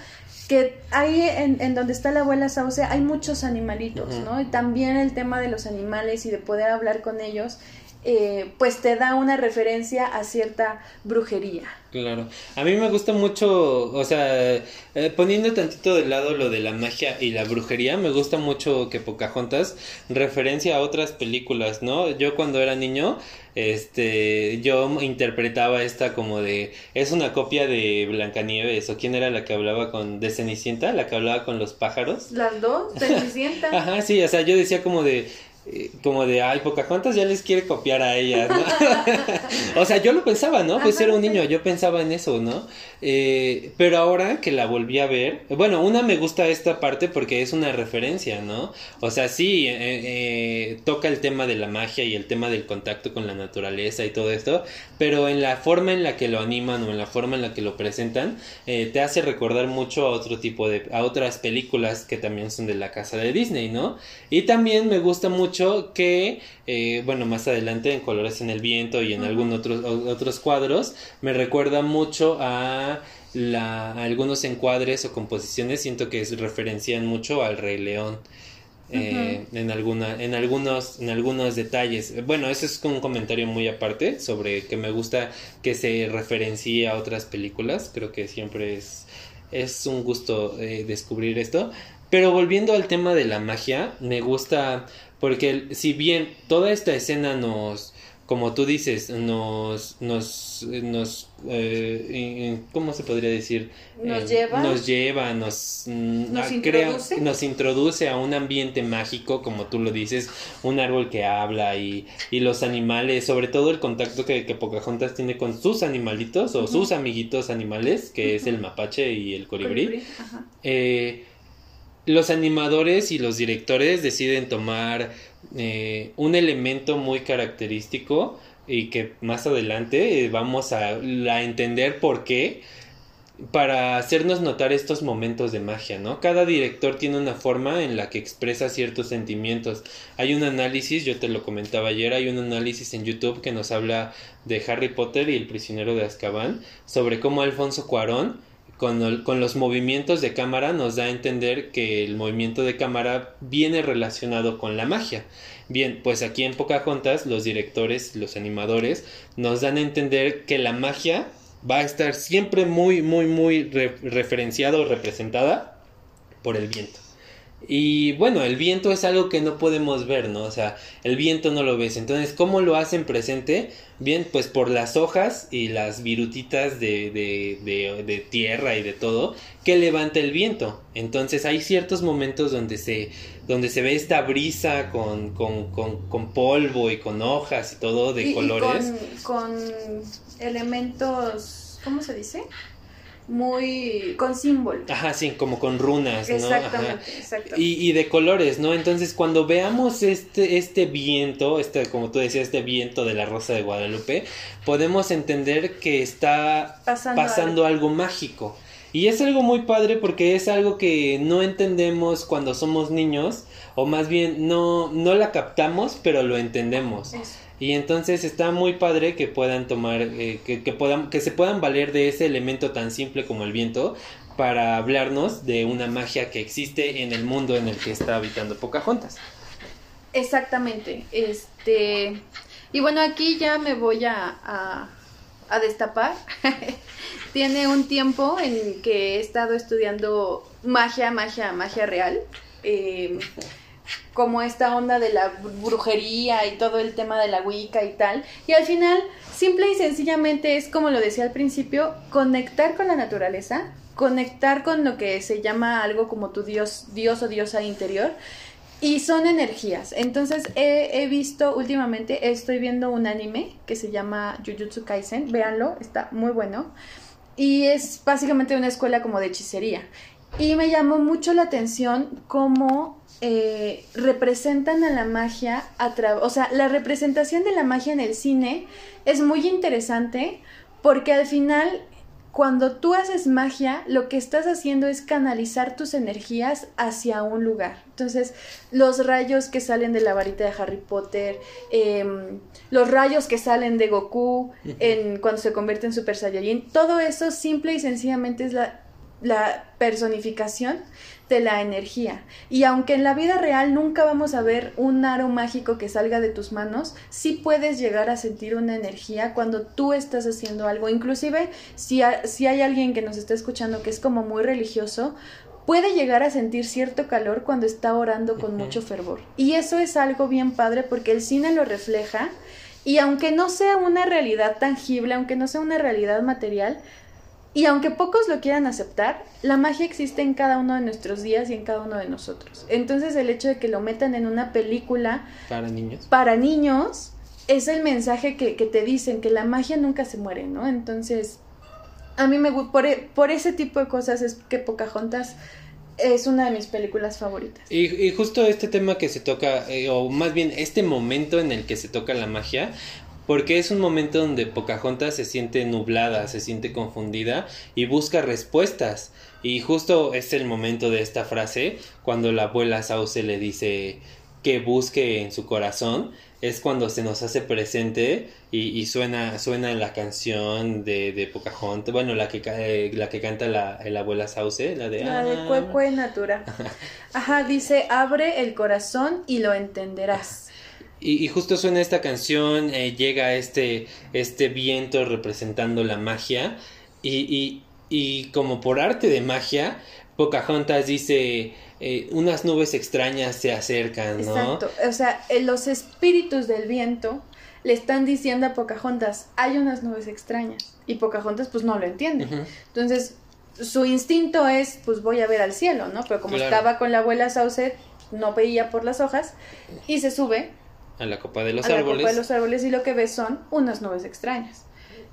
que ahí en, en, donde está la abuela Sauce hay muchos animalitos, ¿no? Y también el tema de los animales y de poder hablar con ellos eh, pues te da una referencia a cierta brujería. Claro, a mí me gusta mucho, o sea, eh, poniendo tantito de lado lo de la magia y la brujería, me gusta mucho que Pocahontas referencia a otras películas, ¿no? Yo cuando era niño, este, yo interpretaba esta como de, es una copia de Blancanieves, o quién era la que hablaba con, de Cenicienta, la que hablaba con los pájaros. Las dos, [laughs] Cenicienta. Ajá, sí, o sea, yo decía como de, eh, como de, ay, Pocahontas ya les quiere copiar a ellas, ¿no? [laughs] o sea, yo lo pensaba, ¿no? Pues era un niño, yo pensaba en eso, ¿no? Eh, pero ahora que la volví a ver, bueno, una me gusta esta parte porque es una referencia, ¿no? O sea, sí, eh, toca el tema de la magia y el tema del contacto con la naturaleza y todo esto, pero en la forma en la que lo animan o en la forma en la que lo presentan, te hace recordar mucho a otro tipo de, a otras películas que también son de la casa de Disney, ¿no? Y también me gusta mucho que, eh, bueno, más adelante en Colores en el Viento y en algunos otros, otros cuadros, me recuerda mucho a, la, algunos encuadres o composiciones, siento que referencian mucho al Rey León. Eh, en alguna en algunos en algunos detalles. Bueno eso es un comentario muy aparte sobre que me gusta que se referencie a otras películas. Creo que siempre es es un gusto eh, descubrir esto. Pero volviendo al tema de la magia me gusta porque si bien toda esta escena nos, como tú dices, nos, nos, nos, eh, ¿cómo se podría decir? Nos eh, lleva. Nos lleva, nos, mm, nos, introduce. nos introduce a un ambiente mágico, como tú lo dices, un árbol que habla y, y los animales, sobre todo el contacto que, que Pocahontas tiene con sus animalitos o sus amiguitos animales, que es el mapache y el colibrí. Eh, los animadores y los directores deciden tomar eh, un elemento muy característico y que más adelante eh, vamos a, entender por qué para hacernos notar estos momentos de magia, ¿no? Cada director tiene una forma en la que expresa ciertos sentimientos. Hay un análisis, yo te lo comentaba ayer, hay un análisis en YouTube que nos habla de Harry Potter y el prisionero de Azkaban, sobre cómo Alfonso Cuarón con, los movimientos de cámara nos da a entender que el movimiento de cámara viene relacionado con la magia. Bien, pues aquí en Pocahontas los directores, los animadores nos dan a entender que la magia va a estar siempre muy, muy, muy referenciada o representada por el viento. Y bueno, el viento es algo que no podemos ver, ¿no? O sea, el viento no lo ves. Entonces, ¿cómo lo hacen presente? Bien, pues por las hojas y las virutitas de, de, de, tierra y de todo que levanta el viento. Entonces hay ciertos momentos donde se, donde se ve esta brisa con, con, con, polvo y con hojas y todo de colores. con elementos, ¿cómo se dice? Muy con símbolos. Ajá, sí, como con runas, ¿no? Exactamente, exactamente. Y, y, de colores, ¿no? Entonces, cuando veamos este, este viento, este, como tú decías, este viento de la Rosa de Guadalupe, podemos entender que está pasando, algo. mágico. Y es algo muy padre porque es algo que no entendemos cuando somos niños, o más bien no, no la captamos, pero lo entendemos. Y entonces está muy padre que puedan tomar, eh, que, que, puedan, que se puedan valer de ese elemento tan simple como el viento para hablarnos de una magia que existe en el mundo en el que está habitando Pocahontas. Exactamente. Este. Y bueno, aquí ya me voy a, a, destapar. [laughs] Tiene un tiempo en que he estado estudiando magia, magia, magia real. Eh, como esta onda de la brujería y todo el tema de la Wicca y tal. Y al final, simple y sencillamente es como lo decía al principio, conectar con la naturaleza, conectar con lo que se llama algo como tu dios, dios o diosa interior. Y son energías. Entonces he, visto últimamente, estoy viendo un anime que se llama Jujutsu Kaisen. Véanlo, está muy bueno. Y es básicamente una escuela como de hechicería. Y me llamó mucho la atención cómo eh, representan a la magia a o sea, la representación de la magia en el cine es muy interesante porque al final cuando tú haces magia, lo que estás haciendo es canalizar tus energías hacia un lugar. Entonces, los rayos que salen de la varita de Harry Potter, em, los rayos que salen de Goku en, cuando se convierte en Super Saiyajin, todo eso simple y sencillamente es la la personificación de la energía. Y aunque en la vida real nunca vamos a ver un aro mágico que salga de tus manos, sí puedes llegar a sentir una energía cuando tú estás haciendo algo. Inclusive si, si hay alguien que nos está escuchando que es como muy religioso, puede llegar a sentir cierto calor cuando está orando con mucho fervor. Y eso es algo bien padre porque el cine lo refleja y aunque no sea una realidad tangible, aunque no sea una realidad material, Y aunque pocos lo quieran aceptar, la magia existe en cada uno de nuestros días y en cada uno de nosotros. Entonces el hecho de que lo metan en una película Para niños. para niños es el mensaje que, que te dicen, que la magia nunca se muere, ¿no? Entonces, a mí me gusta, por, e- por ese tipo de cosas es que Pocahontas es una de mis películas favoritas. Y, y justo este tema que se toca, eh, o más bien este momento en el que se toca la magia, porque es un momento donde Pocahontas se siente nublada, se siente confundida y busca respuestas. Y justo es el momento de esta frase, cuando la abuela Sauce le dice que busque en su corazón, es cuando se nos hace presente y, y suena, suena la canción de, de Pocahontas, bueno, la que, eh, la que canta la, la abuela Sauce, la de... La de "Ah, Cuecue Natura. [laughs] Ajá, dice, abre el corazón y lo entenderás. Y, y justo suena esta canción, eh, llega este, este viento representando la magia y, y, y como por arte de magia, Pocahontas dice, eh, unas nubes extrañas se acercan, ¿no? Exacto. O sea, eh, los espíritus del viento le están diciendo a Pocahontas, hay unas nubes extrañas. Y Pocahontas pues no lo entiende. Entonces, su instinto es, pues voy a ver al cielo, ¿no? Pero como Claro. estaba con la abuela Sauce, no veía por las hojas y se sube A la copa de los a la árboles. copa de los árboles y lo que ve son unas nubes extrañas,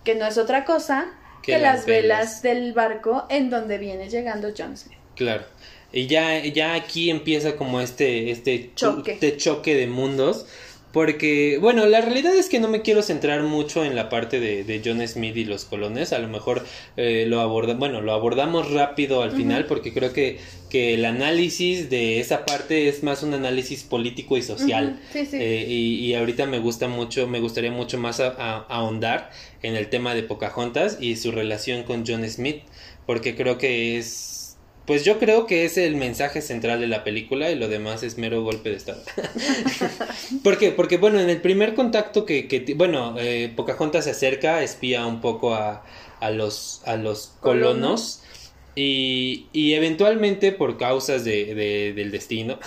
que no es otra cosa Que que, las las velas. velas. del barco en donde viene llegando John Smith. Claro. Y ya, ya aquí empieza como este, este Choque. este choque de mundos. Porque, bueno, la realidad es que no me quiero centrar mucho en la parte de, de John Smith y los colones. A lo mejor eh, lo aborda, bueno, lo abordamos rápido al final porque creo que, que el análisis de esa parte es más un análisis político y social. Sí, sí. Eh, y, y ahorita me gusta mucho, me gustaría mucho más a- a- ahondar en el tema de Pocahontas y su relación con John Smith, porque creo que es, pues yo creo que es el mensaje central de la película y lo demás es mero golpe de estado. [laughs] ¿Por qué? Porque bueno, en el primer contacto que, que bueno, eh, Pocahontas se acerca, espía un poco a, a los, a los colonos. Colonos. Y, y eventualmente por causas de, de- del destino,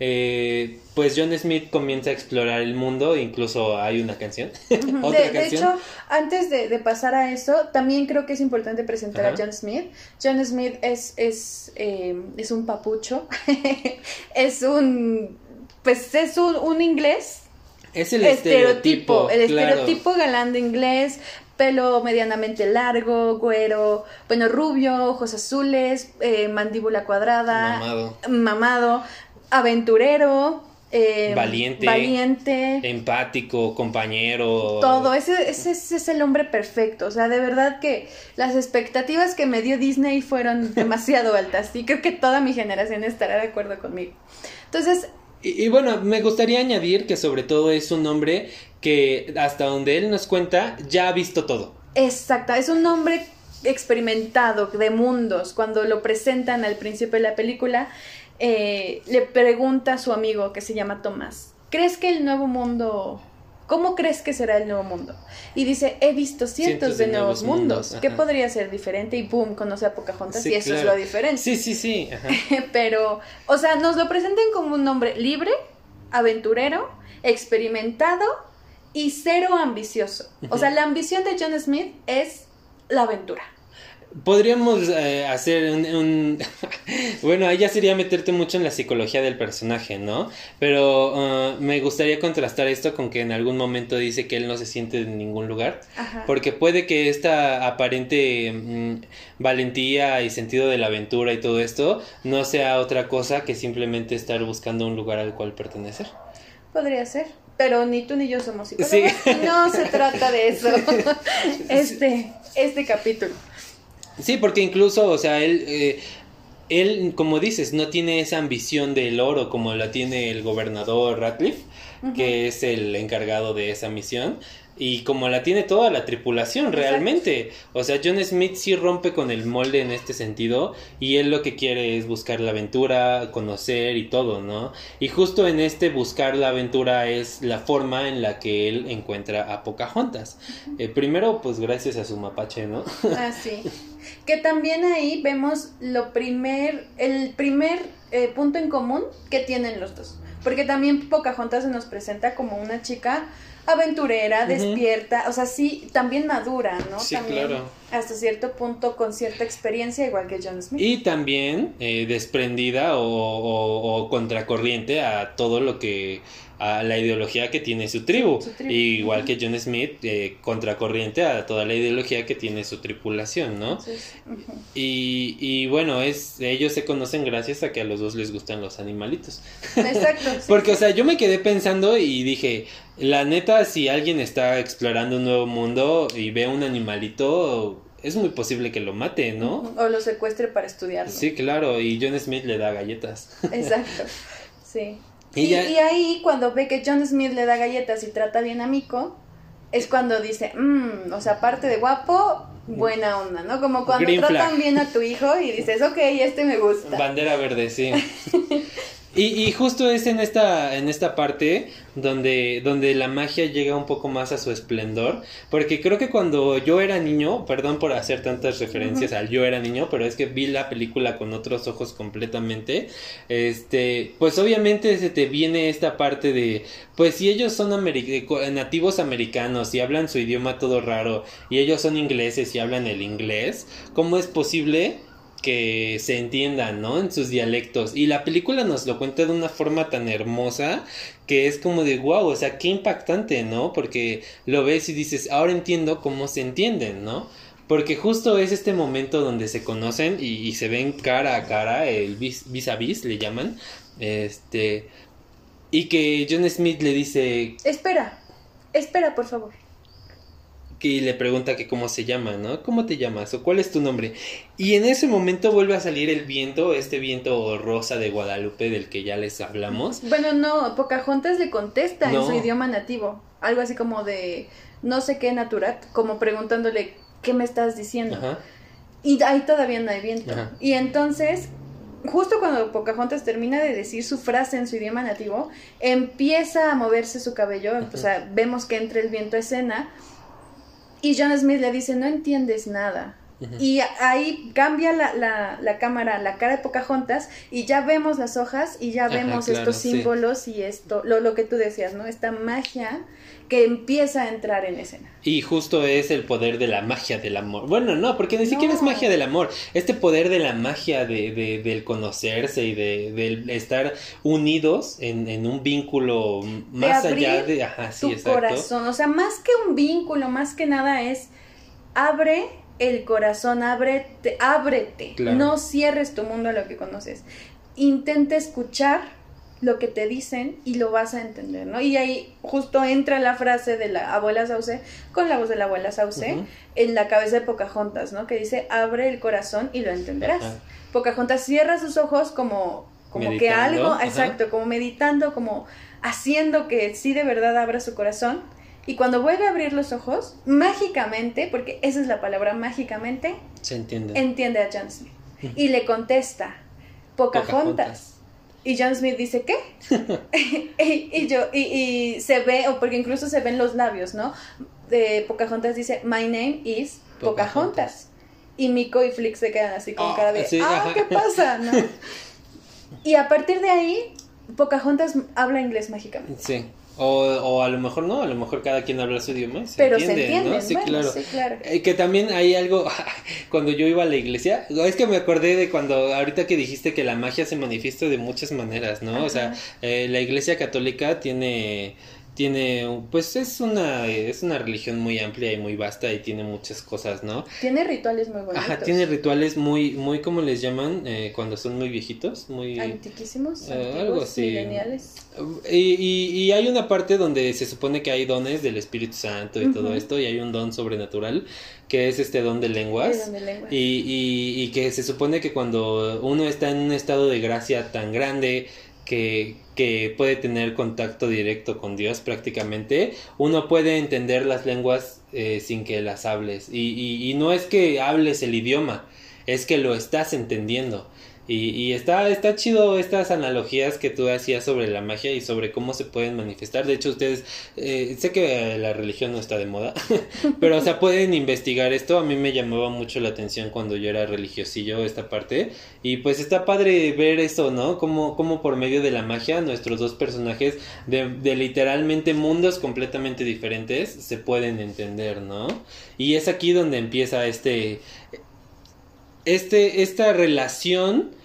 eh, pues John Smith comienza a explorar el mundo, incluso hay una canción. [laughs] Otra De, hecho, antes de, de pasar a eso, también creo que es importante presentar Ajá. a John Smith. John Smith es, es, eh, es un papucho, [laughs] es un, pues es un, un inglés es el estereotipo, el claro. estereotipo galán de inglés, pelo medianamente largo, güero, bueno, rubio, ojos azules, eh, mandíbula cuadrada, Mamado. mamado, aventurero, eh, Valiente. valiente, empático, compañero. todo, ese, ese, ese es el hombre perfecto, o sea, de verdad que las expectativas que me dio Disney fueron [laughs] demasiado altas y creo que toda mi generación estará de acuerdo conmigo. Entonces, Y, y bueno, me gustaría añadir que sobre todo es un hombre que hasta donde él nos cuenta ya ha visto todo. Exacto, es un hombre experimentado de mundos. Cuando lo presentan al principio de la película, eh, le pregunta a su amigo que se llama Tomás, ¿crees que el nuevo mundo... ¿Cómo crees que será el nuevo mundo? Y dice, he visto cientos, de, nuevos mundos. ¿Qué podría ser diferente? Y boom, conoce a Pocahontas Sí, y eso es lo diferente. Sí, sí, sí. ajá. [laughs] Pero, o sea, nos lo presenten como un hombre libre, aventurero, experimentado y cero ambicioso. O sea, la ambición de John Smith es la aventura. Podríamos eh, hacer un, un- [laughs] bueno, ahí ya sería meterte mucho en la psicología del personaje, ¿no? Pero uh, me gustaría contrastar esto con que en algún momento dice que él no se siente en ningún lugar. Ajá. Porque puede que esta aparente mm, valentía y sentido de la aventura y todo esto no sea otra cosa que simplemente estar buscando un lugar al cual pertenecer. Podría ser. Pero ni tú ni yo somos psicólogos. No se trata de eso. [laughs] Este, este capítulo. Sí, porque incluso, o sea, él, eh, él, como dices, no tiene esa ambición del oro como la tiene el gobernador Ratcliffe, que es el encargado de esa misión. Y como la tiene toda la tripulación, Exacto. realmente. O sea, John Smith sí rompe con el molde en este sentido. Y él lo que quiere es buscar la aventura, conocer y todo, ¿no? Y justo en este buscar la aventura es la forma en la que él encuentra a Pocahontas. Eh, primero, pues gracias a su mapache, ¿no? Ah, sí. [laughs] Que también ahí vemos lo primer, el primer eh, punto en común que tienen los dos. Porque también Pocahontas se nos presenta como una chica aventurera, despierta, o sea, sí, también madura, ¿no? Sí, también claro. hasta cierto punto con cierta experiencia, igual que John Smith. Y también eh, desprendida o, o- o contracorriente a todo lo que a la ideología que tiene su tribu, Su tribu. igual que John Smith eh, contracorriente a toda la ideología que tiene su tripulación, ¿no? Ujú. Y, y bueno, es ellos se conocen gracias a que a los dos les gustan los animalitos. Exacto. [laughs] sí, Porque, o sí. sea, yo me quedé pensando y dije, la neta, si alguien está explorando un nuevo mundo y ve un animalito, es muy posible que lo mate, ¿no? O lo secuestre para estudiarlo. Sí, claro, y John Smith le da galletas. [laughs] Exacto. Sí. Y Y, ya- y ahí, cuando ve que John Smith le da galletas y trata bien a Miko, es cuando dice, mmm, o sea, aparte de guapo, buena onda, ¿no? Como cuando Green tratan flag. bien a tu hijo y dices, ok, este me gusta. Bandera verde, sí. [laughs] Y, y justo es en esta, en esta parte donde, donde la magia llega un poco más a su esplendor. Porque creo que cuando yo era niño, perdón por hacer tantas referencias al yo era niño, pero es que vi la película con otros ojos completamente. Este, pues obviamente se te viene esta parte de, pues si ellos son ameri- co- nativos americanos y hablan su idioma todo raro, y ellos son ingleses y hablan el inglés, ¿cómo es posible? Que se entiendan, ¿no? En sus dialectos. Y la película nos lo cuenta de una forma tan hermosa que es como de wow, o sea, qué impactante, ¿no? Porque lo ves y dices, ahora entiendo cómo se entienden, ¿no? Porque justo es este momento donde se conocen y, se ven cara a cara, el vis, vis a vis le llaman, este, y que John Smith le dice, Espera, espera, por favor. Que le pregunta que cómo se llama, ¿no? ¿Cómo te llamas? ¿O cuál es tu nombre? Y en ese momento vuelve a salir el viento, este viento rosa de Guadalupe del que ya les hablamos. Bueno, no, Pocahontas le contesta No. en su idioma nativo, algo así como de no sé qué naturat, como preguntándole, ¿qué me estás diciendo? Ajá. Y ahí todavía no hay viento. Ajá. Y entonces, justo cuando Pocahontas termina de decir su frase en su idioma nativo, empieza a moverse su cabello, o sea, vemos que entra el viento a escena, y John Smith le dice, no entiendes nada. Y ahí cambia la, la, la cámara, la cara de Pocahontas, y ya vemos las hojas y ya Ajá, vemos claro, estos sí. símbolos y esto, lo, lo que tú decías, ¿no? Esta magia que empieza a entrar en escena. Y justo es el poder de la magia del amor. Bueno, no, porque ni siquiera es magia del amor. Este poder de la magia de, de- del conocerse y de, del estar unidos en, en un vínculo más abrir allá de... Ajá, sí, tu exacto. corazón. O sea, más que un vínculo, más que nada es abre el corazón, ábrete, ábrete. Claro. No cierres tu mundo a lo que conoces. Intenta escuchar lo que te dicen y lo vas a entender, ¿no? Y ahí justo entra la frase de la abuela Sauce con la voz de la abuela Sauce en la cabeza de Pocahontas, ¿no? Que dice, abre el corazón y lo entenderás. Pocahontas cierra sus ojos como, como que algo, exacto, como meditando, como haciendo que sí de verdad abra su corazón. Y cuando vuelve a abrir los ojos, mágicamente, porque esa es la palabra, mágicamente, Se entiende. entiende a John Smith. Y le contesta, Pocahontas. Pocahontas. Y John Smith dice, ¿qué? y, [laughs] [laughs] y yo, y, y se ve, o porque incluso se ven los labios, ¿no? De Pocahontas dice, My name is Pocahontas. Pocahontas. Y Miko y Flick se quedan así con Ah, cara de, sí, ah, ajá. ¿qué pasa? ¿no? [laughs] y a partir de ahí, Pocahontas habla inglés mágicamente. Sí. O, o a lo mejor no, a lo mejor cada quien habla su idioma se Pero entiende, se entienden, ¿no? Sí, bueno, claro. sí, claro. Eh, que también hay algo, [laughs] cuando yo iba a la iglesia, es que me acordé de cuando ahorita que dijiste que la magia se manifiesta de muchas maneras, ¿no? O sea, eh, la iglesia católica tiene, tiene, pues es una, es una religión muy amplia y muy vasta y tiene muchas cosas, ¿no? Tiene rituales muy bonitos. Ajá, tiene rituales muy, muy, ¿cómo les llaman? Eh, cuando son muy viejitos, muy... Antiquísimos, Eh, antiguos, algo así. Y, y- y hay una parte donde se supone que hay dones del Espíritu Santo y todo esto, y hay un don sobrenatural, que es este don de lenguas. De donde lengua. Y, y, y que se supone que cuando uno está en un estado de gracia tan grande que, que puede tener contacto directo con Dios prácticamente, uno puede entender las lenguas eh, sin que las hables. Y, y, y no es que hables el idioma, es que lo estás entendiendo. Y, está, está chido estas analogías que tú hacías sobre la magia y sobre cómo se pueden manifestar. De hecho, ustedes, eh, sé que la religión no está de moda, [laughs] pero o sea, pueden investigar esto. A mí me llamaba mucho la atención cuando yo era religiosillo esta parte. Y pues está padre ver eso, ¿no? Como, como por medio de la magia nuestros dos personajes de, de literalmente mundos completamente diferentes se pueden entender, ¿no? Y es aquí donde empieza este, este, esta relación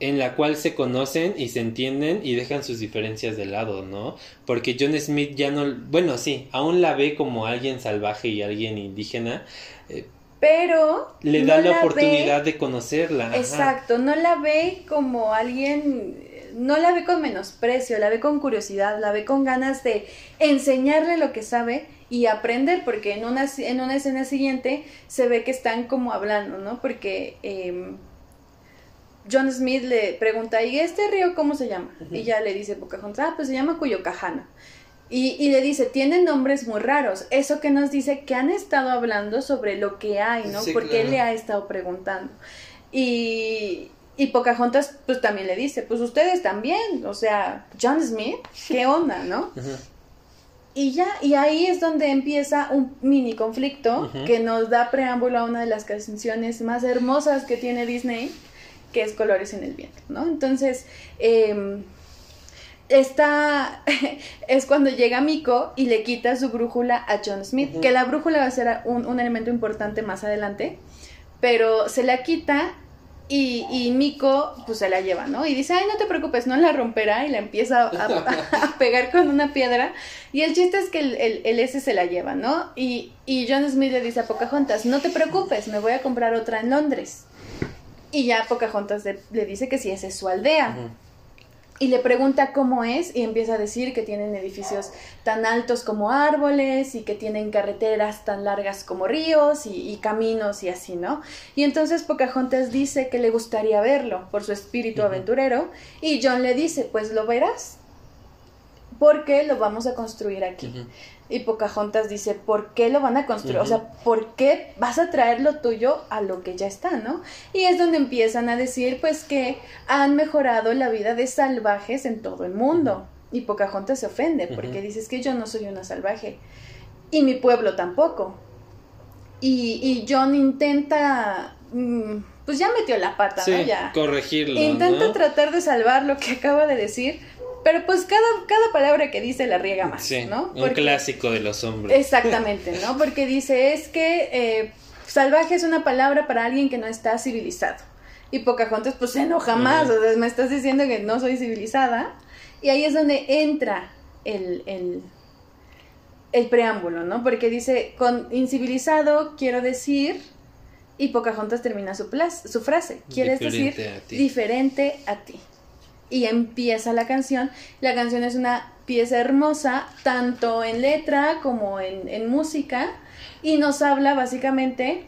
en la cual se conocen y se entienden y dejan sus diferencias de lado, ¿no? Porque John Smith ya no, bueno, sí, aún la ve como alguien salvaje y alguien indígena, eh, pero le da la, oportunidad de conocerla. Exacto, no la ve como alguien, no la ve con menosprecio, la ve con curiosidad, la ve con ganas de enseñarle lo que sabe y aprender, porque en una, en una escena siguiente se ve que están como hablando, ¿no? Porque eh, John Smith le pregunta, ¿y este río cómo se llama? Y ya le dice Pocahontas, ah, pues se llama Cuyocajana. Y, y, le dice, tienen nombres muy raros. Eso que nos dice que han estado hablando sobre lo que hay, ¿no? Porque él le ha estado preguntando. Y, y Pocahontas, pues también le dice, pues ustedes también, o sea, John Smith, ¿qué [laughs] onda, no? Y ya, y ahí es donde empieza un mini conflicto que nos da preámbulo a una de las canciones más hermosas que tiene Disney, que es Colores en el Viento, ¿no? Entonces, eh, esta [laughs] es cuando llega Miko y le quita su brújula a John Smith, que la brújula va a ser un, un, elemento importante más adelante, pero se la quita y, y, Miko pues se la lleva, ¿no? Y dice, ay, no te preocupes, no la romperá y la empieza a, a, [laughs] a pegar con una piedra. Y el chiste es que el, el, el, S se la lleva, ¿no? Y, y John Smith le dice a Pocahontas, no te preocupes, me voy a comprar otra en Londres. Y ya Pocahontas le, le dice que sí, esa es su aldea. Uh -huh. Y le pregunta cómo es y empieza a decir que tienen edificios tan altos como árboles y que tienen carreteras tan largas como ríos y, y caminos y así, ¿no? Y entonces Pocahontas dice que le gustaría verlo por su espíritu uh -huh. aventurero y John le dice, pues lo verás porque lo vamos a construir aquí. Uh -huh. Y Pocahontas dice, ¿por qué lo van a construir? Uh -huh. O sea, ¿por qué vas a traer lo tuyo a lo que ya está, no? Y es donde empiezan a decir, pues, que han mejorado la vida de salvajes en todo el mundo. Y Pocahontas se ofende, porque uh -huh. dice, es que yo no soy una salvaje. Y mi pueblo tampoco. Y, y John intenta... Mmm, pues ya metió la pata, sí, ¿no? Ya. corregirlo. Intenta ¿no? tratar de salvar lo que acaba de decir pero pues cada, cada palabra que dice la riega más, sí, ¿no? Porque, un clásico de los hombres. Exactamente, ¿no? Porque dice, es que eh, salvaje es una palabra para alguien que no está civilizado. Y Pocahontas pues se enoja más, uh -huh. o sea, me estás diciendo que no soy civilizada. Y ahí es donde entra el, el, el preámbulo, ¿no? Porque dice, con incivilizado quiero decir... Y Pocahontas termina su, su frase, quieres diferente decir a diferente a ti y empieza la canción. La canción es una pieza hermosa, tanto en letra como en, en música, y nos habla básicamente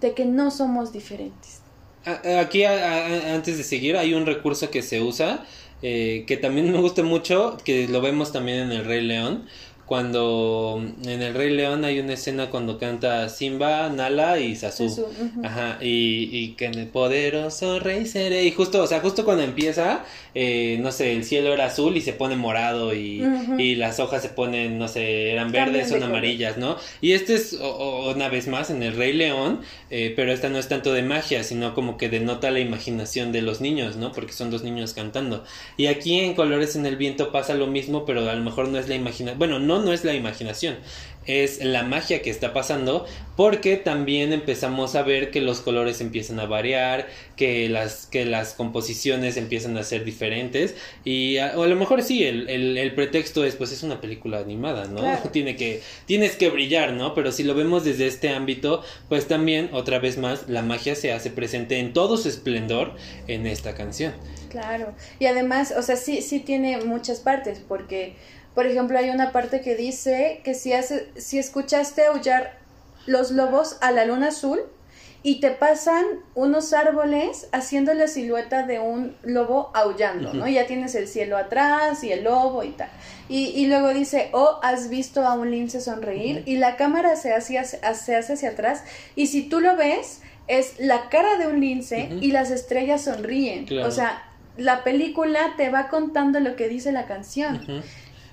de que no somos diferentes. Aquí, a, a, antes de seguir, hay un recurso que se usa, eh, que también me gusta mucho, que lo vemos también en El Rey León, cuando en El Rey León hay una escena cuando canta Simba, Nala y Sasu. Sasu uh -huh. Ajá, y, y, que en el poderoso rey seré. Y justo, o sea, justo cuando empieza, eh, no sé, el cielo era azul y se pone morado y, uh -huh. y las hojas se ponen, no sé, eran verdes, son amarillas, ¿no? Y este es, o, o, una vez más, en El Rey León, eh, pero esta no es tanto de magia, sino como que denota la imaginación de los niños, ¿no? Porque son dos niños cantando. Y aquí en Colores en el Viento pasa lo mismo, pero a lo mejor no es la imaginación. Bueno, no no es la imaginación, es la magia que está pasando, porque también empezamos a ver que los colores empiezan a variar, que las, que las composiciones empiezan a ser diferentes, y a, o a lo mejor sí, el, el, el, pretexto es, pues es una película animada, ¿no? Claro. [laughs] Tiene que, tienes que brillar, ¿no? Pero si lo vemos desde este ámbito, pues también, otra vez más, la magia se hace presente en todo su esplendor en esta canción. Claro, y además, o sea, sí, sí tiene muchas partes, porque por ejemplo, hay una parte que dice que si, hace, si escuchaste aullar los lobos a la luna azul y te pasan unos árboles haciendo la silueta de un lobo aullando, ¿no? Ya tienes el cielo atrás y el lobo y tal. Y, y luego dice, oh, has visto a un lince sonreír y la cámara se hace, se hace hacia atrás y si tú lo ves, es la cara de un lince y las estrellas sonríen. O sea, la película te va contando lo que dice la canción.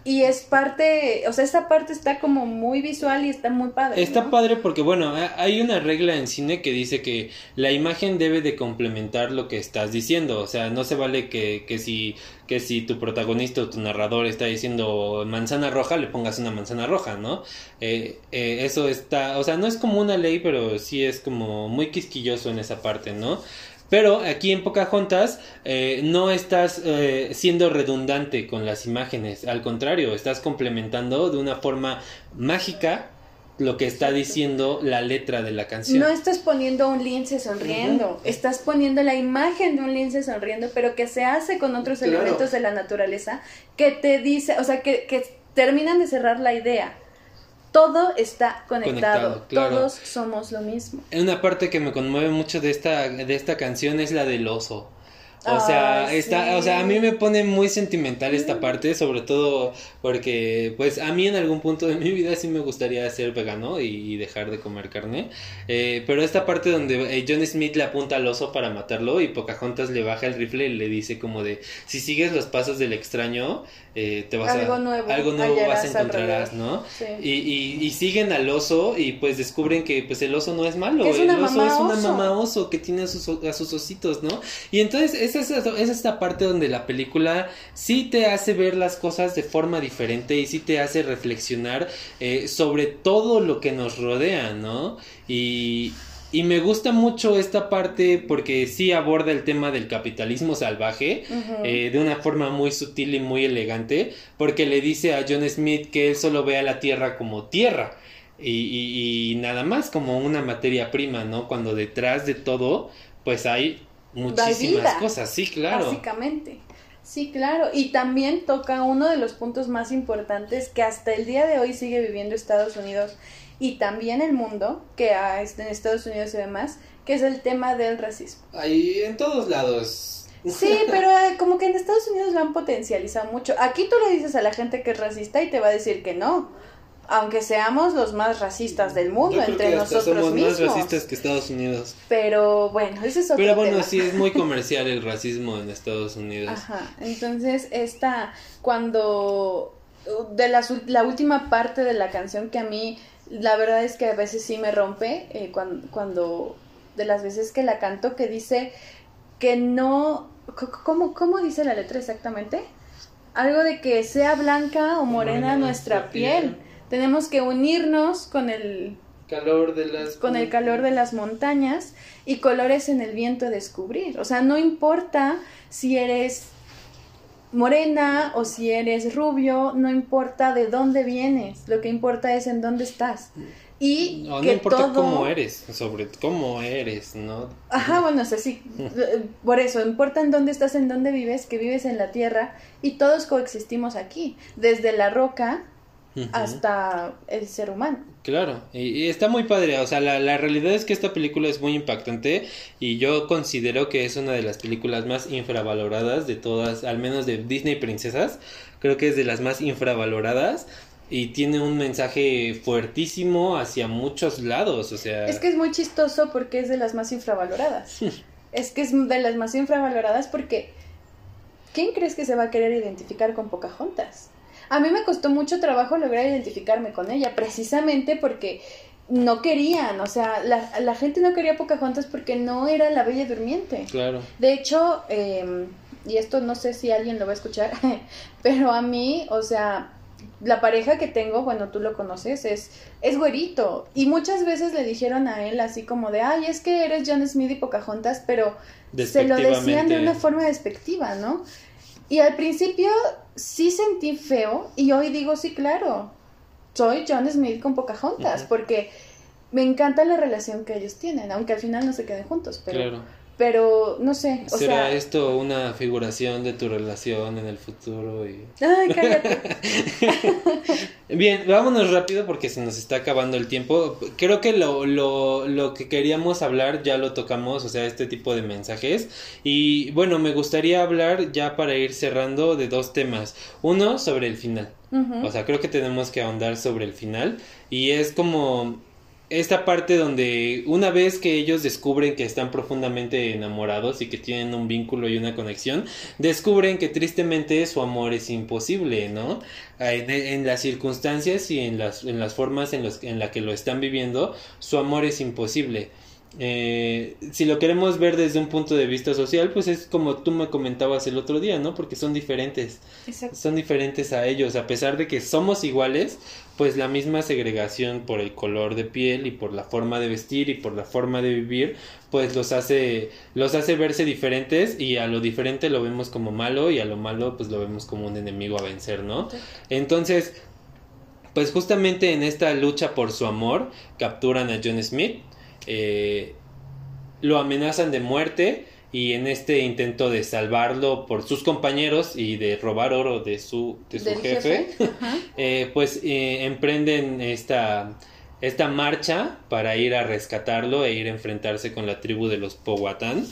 Y es parte, o sea, esta parte está como muy visual y está muy padre. Está padre porque, bueno, hay una regla en cine que dice que la imagen debe de complementar lo que estás diciendo. O sea, no se vale que, que, si, que si tu protagonista o tu narrador está diciendo manzana roja, le pongas una manzana roja, ¿no? Eh, eh, eso está, o sea, no es como una ley, pero sí es como muy quisquilloso en esa parte, ¿no? Pero aquí en Pocahontas eh, no estás eh, siendo redundante con las imágenes, al contrario, estás complementando de una forma mágica lo que está diciendo la letra de la canción. No estás poniendo un lince sonriendo, estás poniendo la imagen de un lince sonriendo, pero que se hace con otros elementos de la naturaleza que te dice, o sea, que, que terminan de cerrar la idea todo está conectado, todos somos lo mismo. Una parte que me conmueve mucho de esta, de esta canción es la del oso. O sea, está, o sea, a mí me pone muy sentimental esta mm. parte, sobre todo porque, pues, a mí en algún punto de mi vida sí me gustaría ser vegano y, dejar de comer carne. Eh, pero esta parte donde eh, John Smith le apunta al oso para matarlo y Pocahontas le baja el rifle y le dice como de, si sigues los pasos del extraño, eh, te vas algo a nuevo, algo nuevo vas a encontrarás, ¿no? Y, y, siguen al oso y pues descubren que pues el oso no es malo, es el oso es una mamá oso que tiene a sus, a sus ositos, ¿no? Y entonces esa es, es esta parte donde la película sí te hace ver las cosas de forma diferente y sí te hace reflexionar eh, sobre todo lo que nos rodea, ¿no? Y, y me gusta mucho esta parte porque sí aborda el tema del capitalismo salvaje eh, de una forma muy sutil y muy elegante, porque le dice a John Smith que él solo ve a la tierra como tierra y, y, nada más como una materia prima, ¿no? Cuando detrás de todo, pues hay muchísimas cosas, sí, claro. Básicamente. Sí, claro. Y también toca uno de los puntos más importantes que hasta el día de hoy sigue viviendo Estados Unidos y también el mundo, que en Estados Unidos se ve más, que es el tema del racismo. Ahí en todos lados. [laughs] Sí, pero eh, como que en Estados Unidos lo han potencializado mucho. Aquí tú le dices a la gente que es racista y te va a decir que no. Aunque seamos los más racistas del mundo entre nosotros somos más racistas que Estados Unidos. Pero bueno, ese es otro Pero bueno, sí es muy comercial el racismo en Estados Unidos. Ajá. Entonces, esta cuando de la, la última parte de la canción que a mí la verdad es que a veces sí me rompe eh, cuando, cuando, de las veces que la canto, que dice que no, ¿cómo, ¿cómo dice la letra exactamente? Algo de que sea blanca o morena nuestra piel. Tenemos que unirnos con el calor de las con el calor de las montañas y colores en el viento descubrir. O sea, no importa si eres morena o si eres rubio, no importa de dónde vienes, lo que importa es en dónde estás. Y no, no importa cómo eres, sobre cómo eres, ¿no? Ajá, bueno, o sea, sí, [laughs] por eso, importa en dónde estás, en dónde vives, que vives en la tierra y todos coexistimos aquí, desde la roca hasta el ser humano. Claro, y, está muy padre, o sea, la, la, realidad es que esta película es muy impactante y yo considero que es una de las películas más infravaloradas de todas, al menos de Disney Princesas, creo que es de las más infravaloradas y tiene un mensaje fuertísimo hacia muchos lados, o sea... Es que es muy chistoso porque es de las más infravaloradas. [laughs] es que es de las más infravaloradas porque... ¿Quién crees que se va a querer identificar con Pocahontas? A mí me costó mucho trabajo lograr identificarme con ella, precisamente porque no querían, o sea, la, la gente no quería Pocahontas porque no era la Bella Durmiente. Claro. De hecho, eh, y esto no sé si alguien lo va a escuchar, [laughs] pero a mí, o sea, la pareja que tengo, bueno, tú lo conoces, es, es güerito. Y muchas veces le dijeron a él así como de, ay, es que eres John Smith y Pocahontas, pero se lo decían de una forma despectiva, ¿no? Y al principio sí sentí feo y hoy digo, sí, claro, soy John Smith con Pocahontas, porque me encanta la relación que ellos tienen, aunque al final no se queden juntos, pero, pero no sé, o ¿Será sea... esto una figuración de tu relación en el futuro? Y... Ay, cállate. [laughs] Bien, vámonos rápido porque se nos está acabando el tiempo. Creo que lo, lo, lo que queríamos hablar ya lo tocamos, o sea, este tipo de mensajes. Y bueno, me gustaría hablar ya para ir cerrando de dos temas. Uno, sobre el final. O sea, creo que tenemos que ahondar sobre el final. Y es como esta parte donde una vez que ellos descubren que están profundamente enamorados y que tienen un vínculo y una conexión, descubren que tristemente su amor es imposible, ¿no? En, en las circunstancias y en las, en las formas en, los, en la que lo están viviendo, su amor es imposible. Eh, si lo queremos ver desde un punto de vista social, pues es como tú me comentabas el otro día, ¿no? Porque son diferentes Exacto. son diferentes a ellos, a pesar de que somos iguales, pues la misma segregación por el color de piel y por la forma de vestir y por la forma de vivir, pues los hace los hace verse diferentes y a lo diferente lo vemos como malo y a lo malo pues lo vemos como un enemigo a vencer, ¿no? Entonces, pues justamente en esta lucha por su amor capturan a John Smith, eh, lo amenazan de muerte y en este intento de salvarlo por sus compañeros y de robar oro de su, de su jefe, [laughs] eh, pues eh, emprenden esta, esta marcha para ir a rescatarlo e ir a enfrentarse con la tribu de los Powhatan.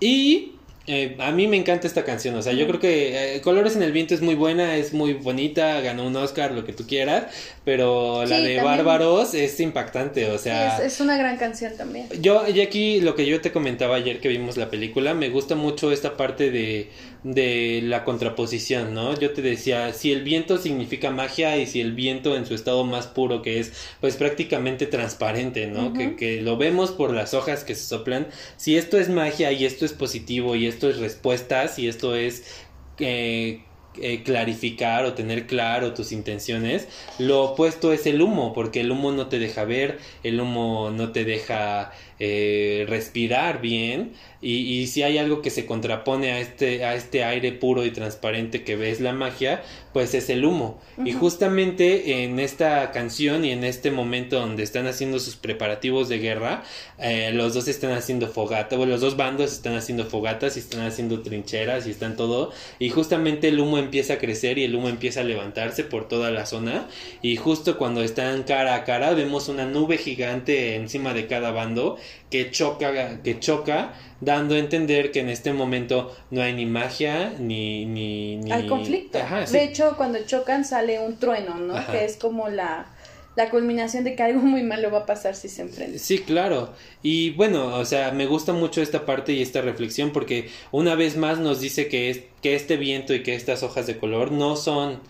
Y eh, a mí me encanta esta canción, o sea, yo creo que eh, Colores en el Viento es muy buena, es muy bonita, ganó un Oscar, lo que tú quieras, pero la de también. Bárbaros es impactante, o Sí, sea... es, es una gran canción también. Yo, y aquí lo que yo te comentaba ayer que vimos la película, me gusta mucho esta parte de, de la contraposición, ¿no? Yo te decía, si el viento significa magia y si el viento en su estado más puro, que es pues prácticamente transparente, ¿no? Que, que lo vemos por las hojas que se soplan, si esto es magia y esto es positivo y esto es respuestas y esto es... eh, eh, clarificar o tener claro tus intenciones. Lo opuesto es el humo, porque el humo no te deja ver, el humo no te deja eh, respirar bien. Y, y si hay algo que se contrapone a este, a este aire puro y transparente que ves la magia, pues es el humo. Y justamente en esta canción y en este momento donde están haciendo sus preparativos de guerra, eh, los dos están haciendo fogata, bueno, los dos bandos están haciendo fogatas y están haciendo trincheras y están todo. Y justamente el humo empieza a crecer y el humo empieza a levantarse por toda la zona. Y justo cuando están cara a cara, vemos una nube gigante encima de cada bando que choca, que choca, dando a entender que en este momento no hay ni magia ni. ni, ni... Hay conflicto. Ajá, sí. De hecho, cuando chocan sale un trueno, ¿no? Ajá. Que es como la, la culminación de que algo muy malo va a pasar si se enfrentan. Sí, claro. Y bueno, o sea, me gusta mucho esta parte y esta reflexión porque una vez más nos dice que, es, que este viento y que estas hojas de color no son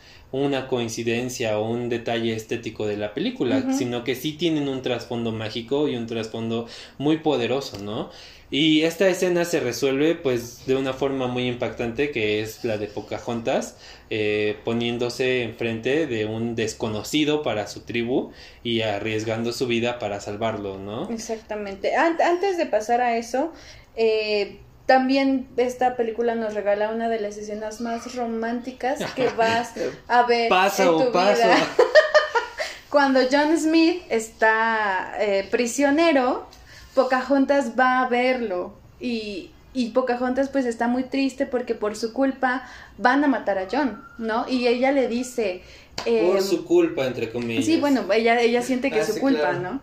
una coincidencia o un detalle estético de la película, sino que sí tienen un trasfondo mágico y un trasfondo muy poderoso, ¿no? Y esta escena se resuelve pues de una forma muy impactante que es la de Pocahontas eh, poniéndose enfrente de un desconocido para su tribu y arriesgando su vida para salvarlo, ¿no? Exactamente. An- antes de pasar a eso, eh, también esta película nos regala una de las escenas más románticas que [laughs] vas a ver Pasa en tu o pasa. vida. [laughs] Cuando John Smith está eh, prisionero, Pocahontas va a verlo y, y Pocahontas pues está muy triste porque por su culpa van a matar a John, ¿no? Y ella le dice... Por em, su culpa, entre comillas. Sí, bueno, ella, ella siente que Ah, es su sí, culpa, claro. ¿no?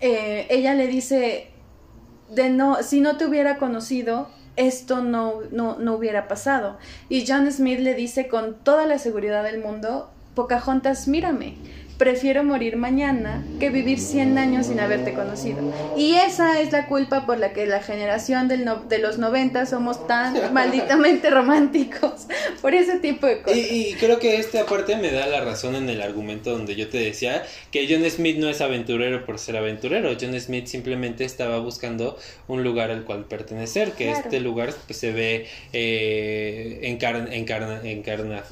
Eh, ella le dice, de no, si no te hubiera conocido, esto no, no, no hubiera pasado. Y John Smith le dice con toda la seguridad del mundo, Pocahontas, mírame, prefiero morir mañana que vivir 100 años sin haberte conocido. Y esa es la culpa por la que la generación del no- de los 90 somos tan [laughs] malditamente románticos, [laughs] por ese tipo de cosas. Y, y creo que esta parte me da la razón en el argumento donde yo te decía que John Smith no es aventurero por ser aventurero. John Smith simplemente estaba buscando un lugar al cual pertenecer, que Claro. este lugar pues, se ve eh, encarna, encarna, encarna.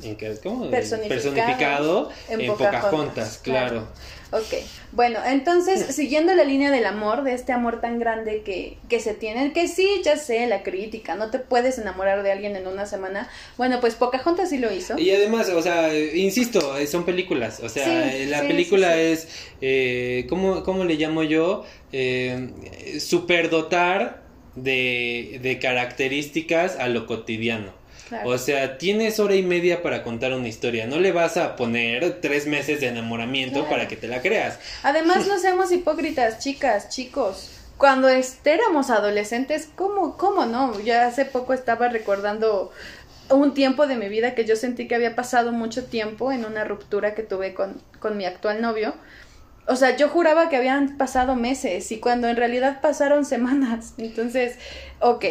Personificado personificado en en, Pocahontas, Pocahontas, claro. Ok, bueno, entonces, siguiendo la línea del amor, de este amor tan grande que, que se tiene, que sí, ya sé, la crítica, no te puedes enamorar de alguien en una semana. Bueno, pues Pocahontas sí lo hizo. Y además, o sea, insisto, eh, son películas. O sea, Sí, eh, la sí, película sí, sí. es, eh, ¿cómo, ¿cómo le llamo yo? Eh, superdotar de, de características a lo cotidiano. O sea, tienes hora y media para contar una historia. No le vas a poner tres meses de enamoramiento para que te la creas. Además, [laughs] no seamos hipócritas, chicas, chicos. Cuando éramos adolescentes, ¿cómo, ¿cómo no? Ya hace poco estaba recordando un tiempo de mi vida que yo sentí que había pasado mucho tiempo en una ruptura que tuve con, con mi actual novio. O sea, yo juraba que habían pasado meses y cuando en realidad pasaron semanas. [laughs] Entonces, ok,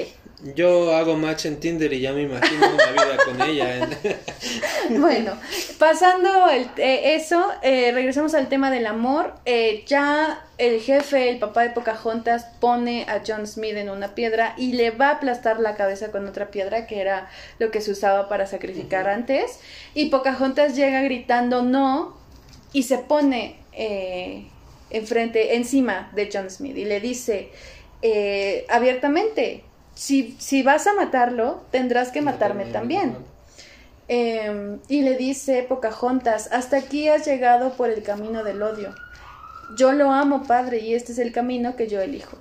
yo hago match en Tinder y ya me imagino una vida con ella. [laughs] bueno, pasando el, eh, eso, eh, regresamos al tema del amor. Eh, ya el jefe, el papá de Pocahontas, pone a John Smith en una piedra y le va a aplastar la cabeza con otra piedra, que era lo que se usaba para sacrificar antes. Y Pocahontas llega gritando no y se pone enfrente, encima de John Smith y le dice abiertamente si, si vas a matarlo, tendrás que matarme también. Em, y le dice Pocahontas, hasta aquí has llegado por el camino del odio. Yo lo amo, padre, y este es el camino que yo elijo.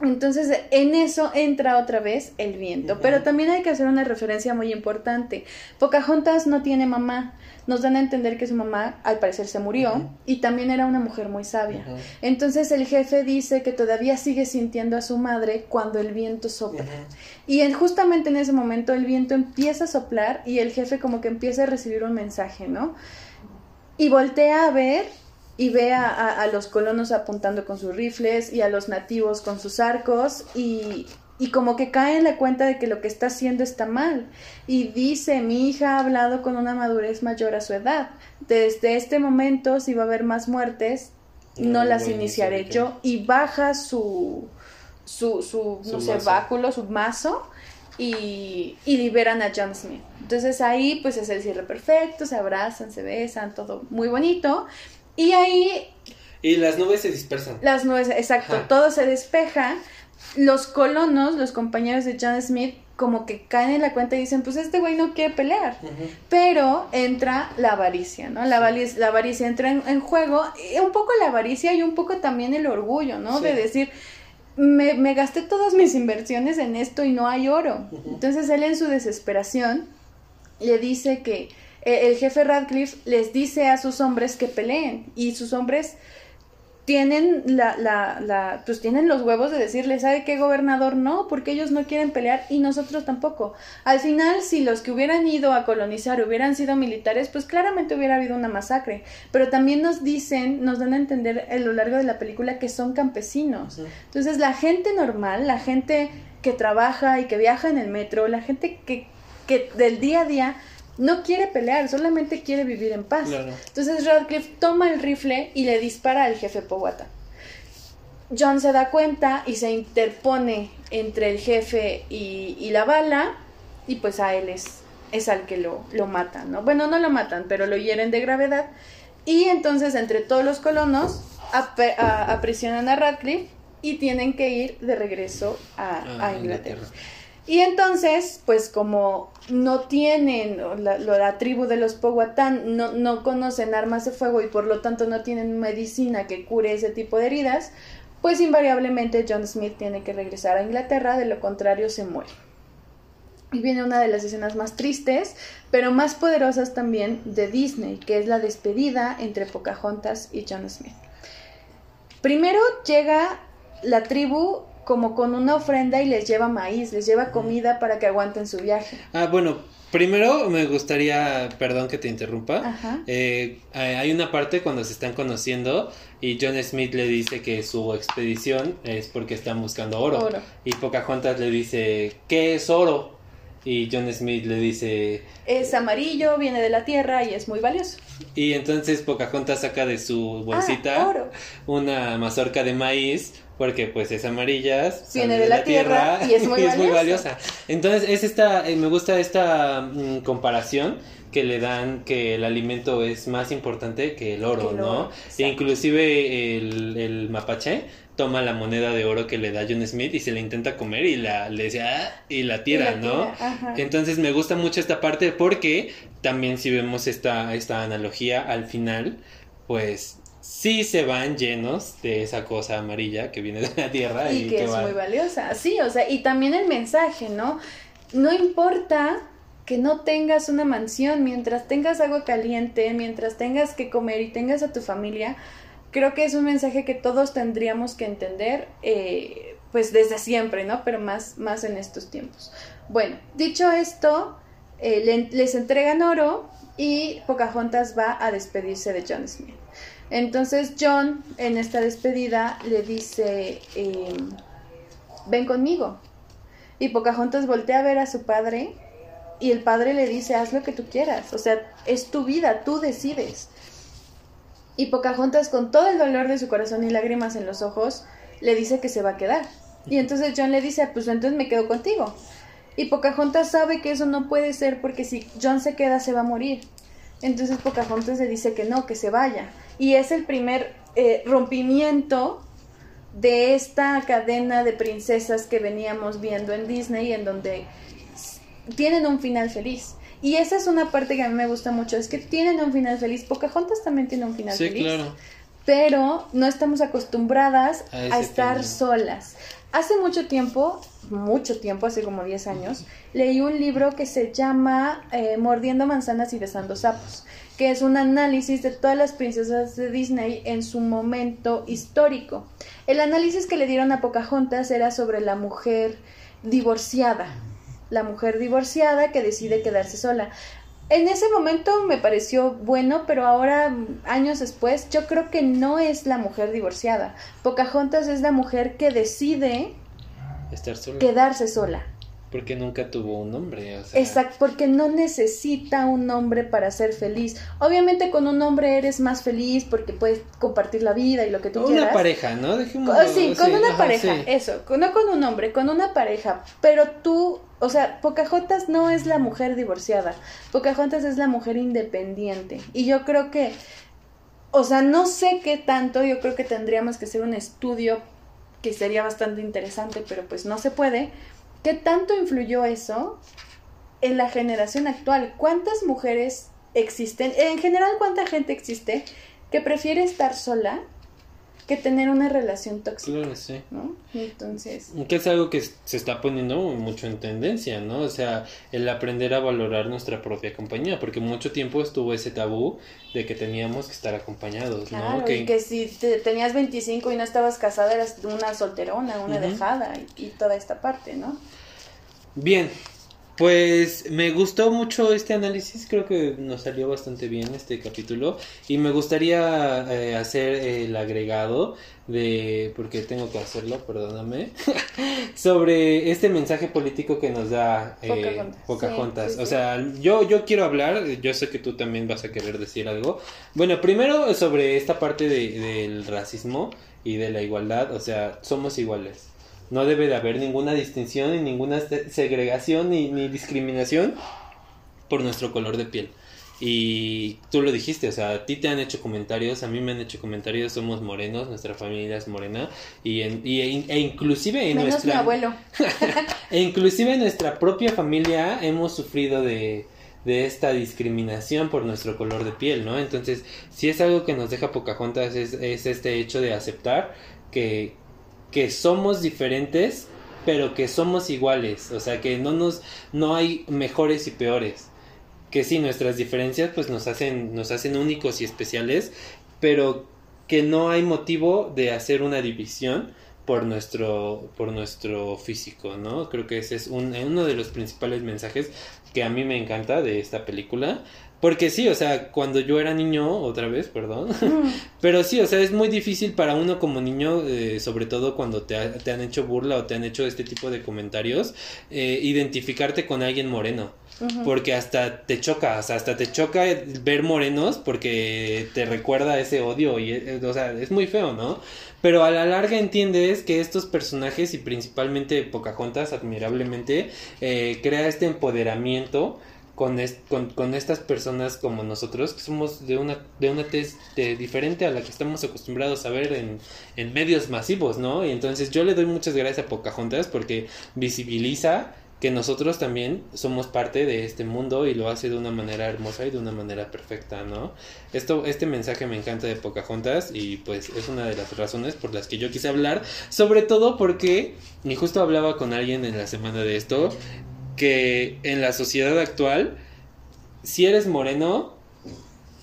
Entonces, en eso entra otra vez el viento. Pero también hay que hacer una referencia muy importante. Pocahontas no tiene mamá nos dan a entender que su mamá al parecer se murió y también era una mujer muy sabia. Entonces el jefe dice que todavía sigue sintiendo a su madre cuando el viento sopla. Y justamente en ese momento el viento empieza a soplar y el jefe como que empieza a recibir un mensaje, ¿no? Y voltea a ver y ve a, a los colonos apuntando con sus rifles y a los nativos con sus arcos y, y como que cae en la cuenta de que lo que está haciendo está mal. Y dice, mi hija ha hablado con una madurez mayor a su edad. Desde este momento, si va a haber más muertes, no, las iniciaré yo. Y baja su, su, su, no sé, báculo, su mazo, y, y, liberan a John Smith. Entonces ahí, pues es el cierre perfecto, se abrazan, se besan, todo muy bonito. Y ahí... Y las nubes se dispersan. Las nubes, exacto, todo se despeja los colonos, los compañeros de John Smith, como que caen en la cuenta y dicen, pues este güey no quiere pelear. Pero entra la avaricia, ¿no? La, avaricia, la avaricia entra en, juego, y un poco la avaricia y un poco también el orgullo, ¿no? De decir, me, me, gasté todas mis inversiones en esto y no hay oro. Entonces él en su desesperación le dice que eh, el jefe Radcliffe les dice a sus hombres que peleen y sus hombres tienen la, la, la, pues tienen los huevos de decirle, ¿sabe qué gobernador? No, porque ellos no quieren pelear y nosotros tampoco. Al final, si los que hubieran ido a colonizar hubieran sido militares, pues claramente hubiera habido una masacre. Pero también nos dicen, nos dan a entender a lo largo de la película que son campesinos. Entonces, la gente normal, la gente que trabaja y que viaja en el metro, la gente que, que del día a día no quiere pelear, solamente quiere vivir en paz. Entonces Radcliffe toma el rifle y le dispara al jefe Powhatan. John se da cuenta y se interpone entre el jefe y, la bala y pues a él es, es al que lo, lo matan, ¿no? Bueno, no lo matan, pero lo hieren de gravedad y entonces entre todos los colonos aprisionan a Radcliffe y tienen que ir de regreso a, Inglaterra. Y entonces, pues como no tienen, la, la tribu de los Powhatan no, no conocen armas de fuego y por lo tanto no tienen medicina que cure ese tipo de heridas, pues invariablemente John Smith tiene que regresar a Inglaterra, de lo contrario se muere. Y viene una de las escenas más tristes, pero más poderosas también de Disney, que es la despedida entre Pocahontas y John Smith. Primero llega la tribu como con una ofrenda y les lleva maíz, les lleva comida para que aguanten su viaje. Ah, bueno, primero me gustaría, perdón que te interrumpa, eh, hay una parte cuando se están conociendo y John Smith le dice que su expedición es porque están buscando oro. oro. Y Pocahontas le dice, ¿qué es oro? Y John Smith le dice... Es amarillo, viene de la tierra y es muy valioso. Y entonces Pocahontas saca de su bolsita ah, una mazorca de maíz porque pues es amarilla, viene de, la, tierra, y es [laughs] muy, valiosa. Entonces es esta, eh, me gusta esta mm, comparación que le dan que el alimento es más importante que el oro, ¿no? E inclusive el, el, mapache toma la moneda de oro que le da John Smith y se la intenta comer y la le dice ah", y la tira, ¿no? Entonces me gusta mucho esta parte porque también si vemos esta esta analogía al final, pues sí se van llenos de esa cosa amarilla que viene de la tierra y, que, es muy valiosa. Sí, o sea, y también el mensaje, ¿no? No importa que no tengas una mansión, mientras tengas agua caliente, mientras tengas que comer y tengas a tu familia, creo que es un mensaje que todos tendríamos que entender, eh, pues desde siempre, ¿no? Pero más, más en estos tiempos. Bueno, dicho esto, eh, les entregan oro y Pocahontas va a despedirse de John Smith. Entonces John en esta despedida le dice, em, ven conmigo. Y Pocahontas voltea a ver a su padre y el padre le dice, haz lo que tú quieras, o sea, es tu vida, tú decides. Y Pocahontas con todo el dolor de su corazón y lágrimas en los ojos le dice que se va a quedar. Y entonces John le dice, pues entonces me quedo contigo. Y Pocahontas sabe que eso no puede ser porque si John se queda se va a morir. Entonces Pocahontas le dice que no, que se vaya. Y es el primer eh, rompimiento de esta cadena de princesas que veníamos viendo en Disney, en donde tienen un final feliz. Y esa es una parte que a mí me gusta mucho, es que tienen un final feliz. Pocahontas también tiene un final sí, feliz. Claro. Pero no estamos acostumbradas a, estar solas. Hace mucho tiempo, mucho tiempo, hace como 10 años, leí un libro que se llama eh, Mordiendo manzanas y besando sapos que es un análisis de todas las princesas de Disney en su momento histórico. El análisis que le dieron a Pocahontas era sobre la mujer divorciada, la mujer divorciada que decide quedarse sola. En ese momento me pareció bueno, pero ahora, años después, yo creo que no es la mujer divorciada. Pocahontas es la mujer que decide Estar sola. quedarse sola. Porque nunca tuvo un nombre. Exacto, porque no necesita un nombre para ser feliz. Obviamente con un nombre eres más feliz porque puedes compartir la vida y lo que tú quieras. Una pareja, ¿no? sí, con una pareja, eso, no con un hombre, con una pareja. Pero tú, o sea, Pocahontas no es la mujer divorciada. Pocahontas es la mujer independiente. Y yo creo que, o sea, no sé qué tanto, yo creo que tendríamos que hacer un estudio que sería bastante interesante, pero pues no se puede ¿Qué tanto influyó eso en la generación actual? ¿Cuántas mujeres existen? En general, ¿cuánta gente existe que prefiere estar sola que tener una relación tóxica. Claro, sí. ¿no? Entonces. Que es algo que se está poniendo mucho en tendencia, ¿no? O sea, el aprender a valorar nuestra propia compañía, porque mucho tiempo estuvo ese tabú de que teníamos que estar acompañados, claro, ¿no? Que... Y que si tenías 25 y no estabas casada, eras una solterona, una dejada y, y toda esta parte, ¿no? Bien, pues me gustó mucho este análisis, creo que nos salió bastante bien este capítulo y me gustaría eh, hacer el agregado de, porque tengo que hacerlo, perdóname, [laughs] sobre este mensaje político que nos da eh, Pocahontas. O sea, yo, yo quiero hablar, yo sé que tú también vas a querer decir algo. Bueno, primero sobre esta parte de, del racismo y de la igualdad, o sea, somos iguales no debe de haber ninguna distinción ni ninguna segregación ni, ni discriminación por nuestro color de piel. Y tú lo dijiste, o sea, a ti te han hecho comentarios, a mí me han hecho comentarios, somos morenos, nuestra familia es morena, y, en, y e, inclusive en Menos nuestra... mi abuelo. [laughs] e inclusive en nuestra propia familia hemos sufrido de, de esta discriminación por nuestro color de piel, ¿no? Entonces, si es algo que nos deja Pocahontas es, es este hecho de aceptar que, que somos diferentes, pero que somos iguales, o sea, que no nos no hay mejores y peores. Que sí, nuestras diferencias pues nos hacen nos hacen únicos y especiales, pero que no hay motivo de hacer una división por nuestro por nuestro físico, ¿no? Creo que ese es un, uno de los principales mensajes que a mí me encanta de esta película porque sí, o sea, cuando yo era niño, otra vez, perdón, mm. [laughs] pero sí, o sea, es muy difícil para uno como niño, eh, sobre todo cuando te, te, han hecho burla o te han hecho este tipo de comentarios, eh, identificarte con alguien moreno. Porque hasta te choca, o sea, hasta te choca ver morenos porque te recuerda ese odio y, eh, o sea, es muy feo, ¿no? Pero a la larga entiendes que estos personajes y principalmente Pocahontas admirablemente crea este empoderamiento con, con, estas personas como nosotros, que somos de una, de una tez diferente a la que estamos acostumbrados a ver en, en, medios masivos, ¿no? Y entonces yo le doy muchas gracias a Pocahontas porque visibiliza que nosotros también somos parte de este mundo y lo hace de una manera hermosa y de una manera perfecta, ¿no? Esto, este mensaje me encanta de Pocahontas y pues es una de las razones por las que yo quise hablar, sobre todo porque, y justo hablaba con alguien en la semana de esto, que en la sociedad actual, si eres moreno,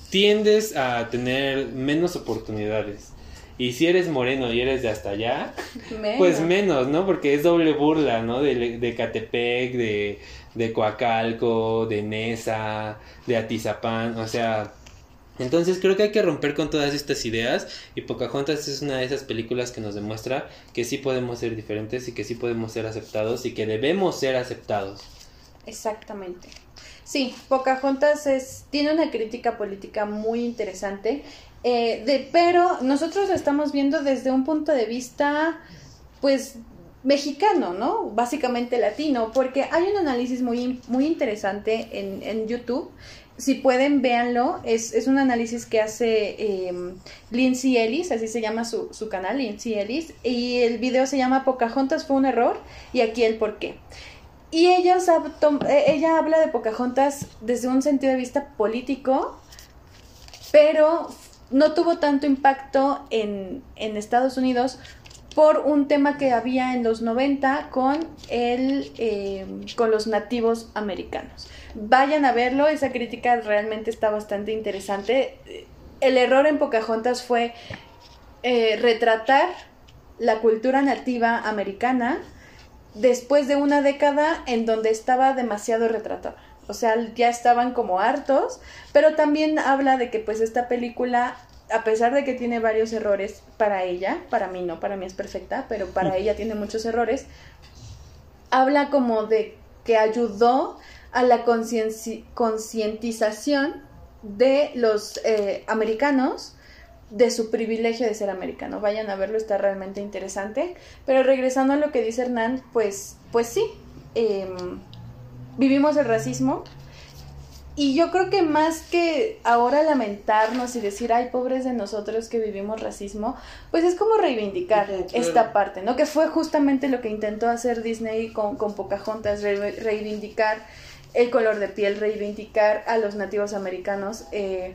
tiendes a tener menos oportunidades. Y si eres moreno y eres de hasta allá, [laughs] pues menos, ¿no? Porque es doble burla, ¿no? De, de Catepec, de, de Coacalco, de Nesa, de Atizapán, o sea... Entonces creo que hay que romper con todas estas ideas y Pocahontas es una de esas películas que nos demuestra que sí podemos ser diferentes y que sí podemos ser aceptados y que debemos ser aceptados. Exactamente. Sí, Pocahontas es, tiene una crítica política muy interesante, eh, de, pero nosotros lo estamos viendo desde un punto de vista, pues, mexicano, ¿no? Básicamente latino, porque hay un análisis muy, muy interesante en, en YouTube. Si pueden, véanlo. Es, es un análisis que hace eh, Lindsay Ellis, así se llama su, su canal, Lindsay Ellis. Y el video se llama Pocahontas fue un error y aquí el por qué. Y ella, eh, ella habla de Pocahontas desde un sentido de vista político, pero no tuvo tanto impacto en, en Estados Unidos por un tema que había en los 90 con, el, eh, con los nativos americanos. Vayan a verlo, esa crítica realmente está bastante interesante. El error en Pocahontas fue eh, retratar la cultura nativa americana después de una década en donde estaba demasiado retratada. O sea, ya estaban como hartos, pero también habla de que pues esta película, a pesar de que tiene varios errores para ella, para mí no, para mí es perfecta, pero para ella tiene muchos errores, habla como de que ayudó a la concientización de los eh, americanos de su privilegio de ser americano. Vayan a verlo, está realmente interesante. Pero regresando a lo que dice Hernán, pues, pues sí, em, vivimos el racismo. Y yo creo que más que ahora lamentarnos y decir, ay, pobres de nosotros que vivimos racismo, pues es como reivindicar esta parte, ¿no? Que fue justamente lo que intentó hacer Disney con, con Pocahontas, reivindicar el color de piel, reivindicar a los nativos americanos. Eh,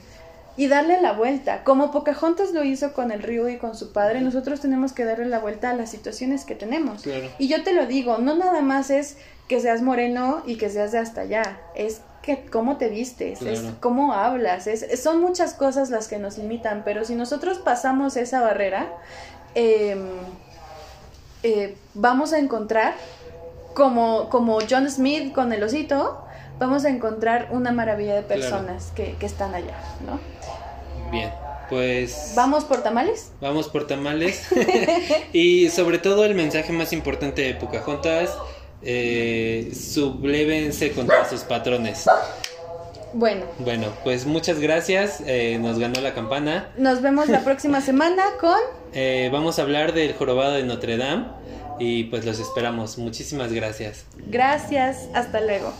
y darle la vuelta. Como Pocahontas lo hizo con el río y con su padre, nosotros tenemos que darle la vuelta a las situaciones que tenemos. Y yo te lo digo, no nada más es que seas moreno y que seas de hasta allá, es que cómo te vistes, es cómo hablas, es, son muchas cosas las que nos limitan, pero si nosotros pasamos esa barrera, em, eh, vamos a encontrar, como, como John Smith con el osito, vamos a encontrar una maravilla de personas que, que están allá, ¿no? Bien, pues... ¿Vamos por tamales? Vamos por tamales. [laughs] [laughs] y sobre todo el mensaje más importante de Pocahontas, eh, sublévense contra sus patrones. Bueno. Bueno, pues muchas gracias. Eh, nos ganó la campana. Nos vemos la próxima semana con... Eh, vamos a hablar del jorobado de Notre Dame y pues los esperamos. Muchísimas gracias. Gracias. Hasta luego.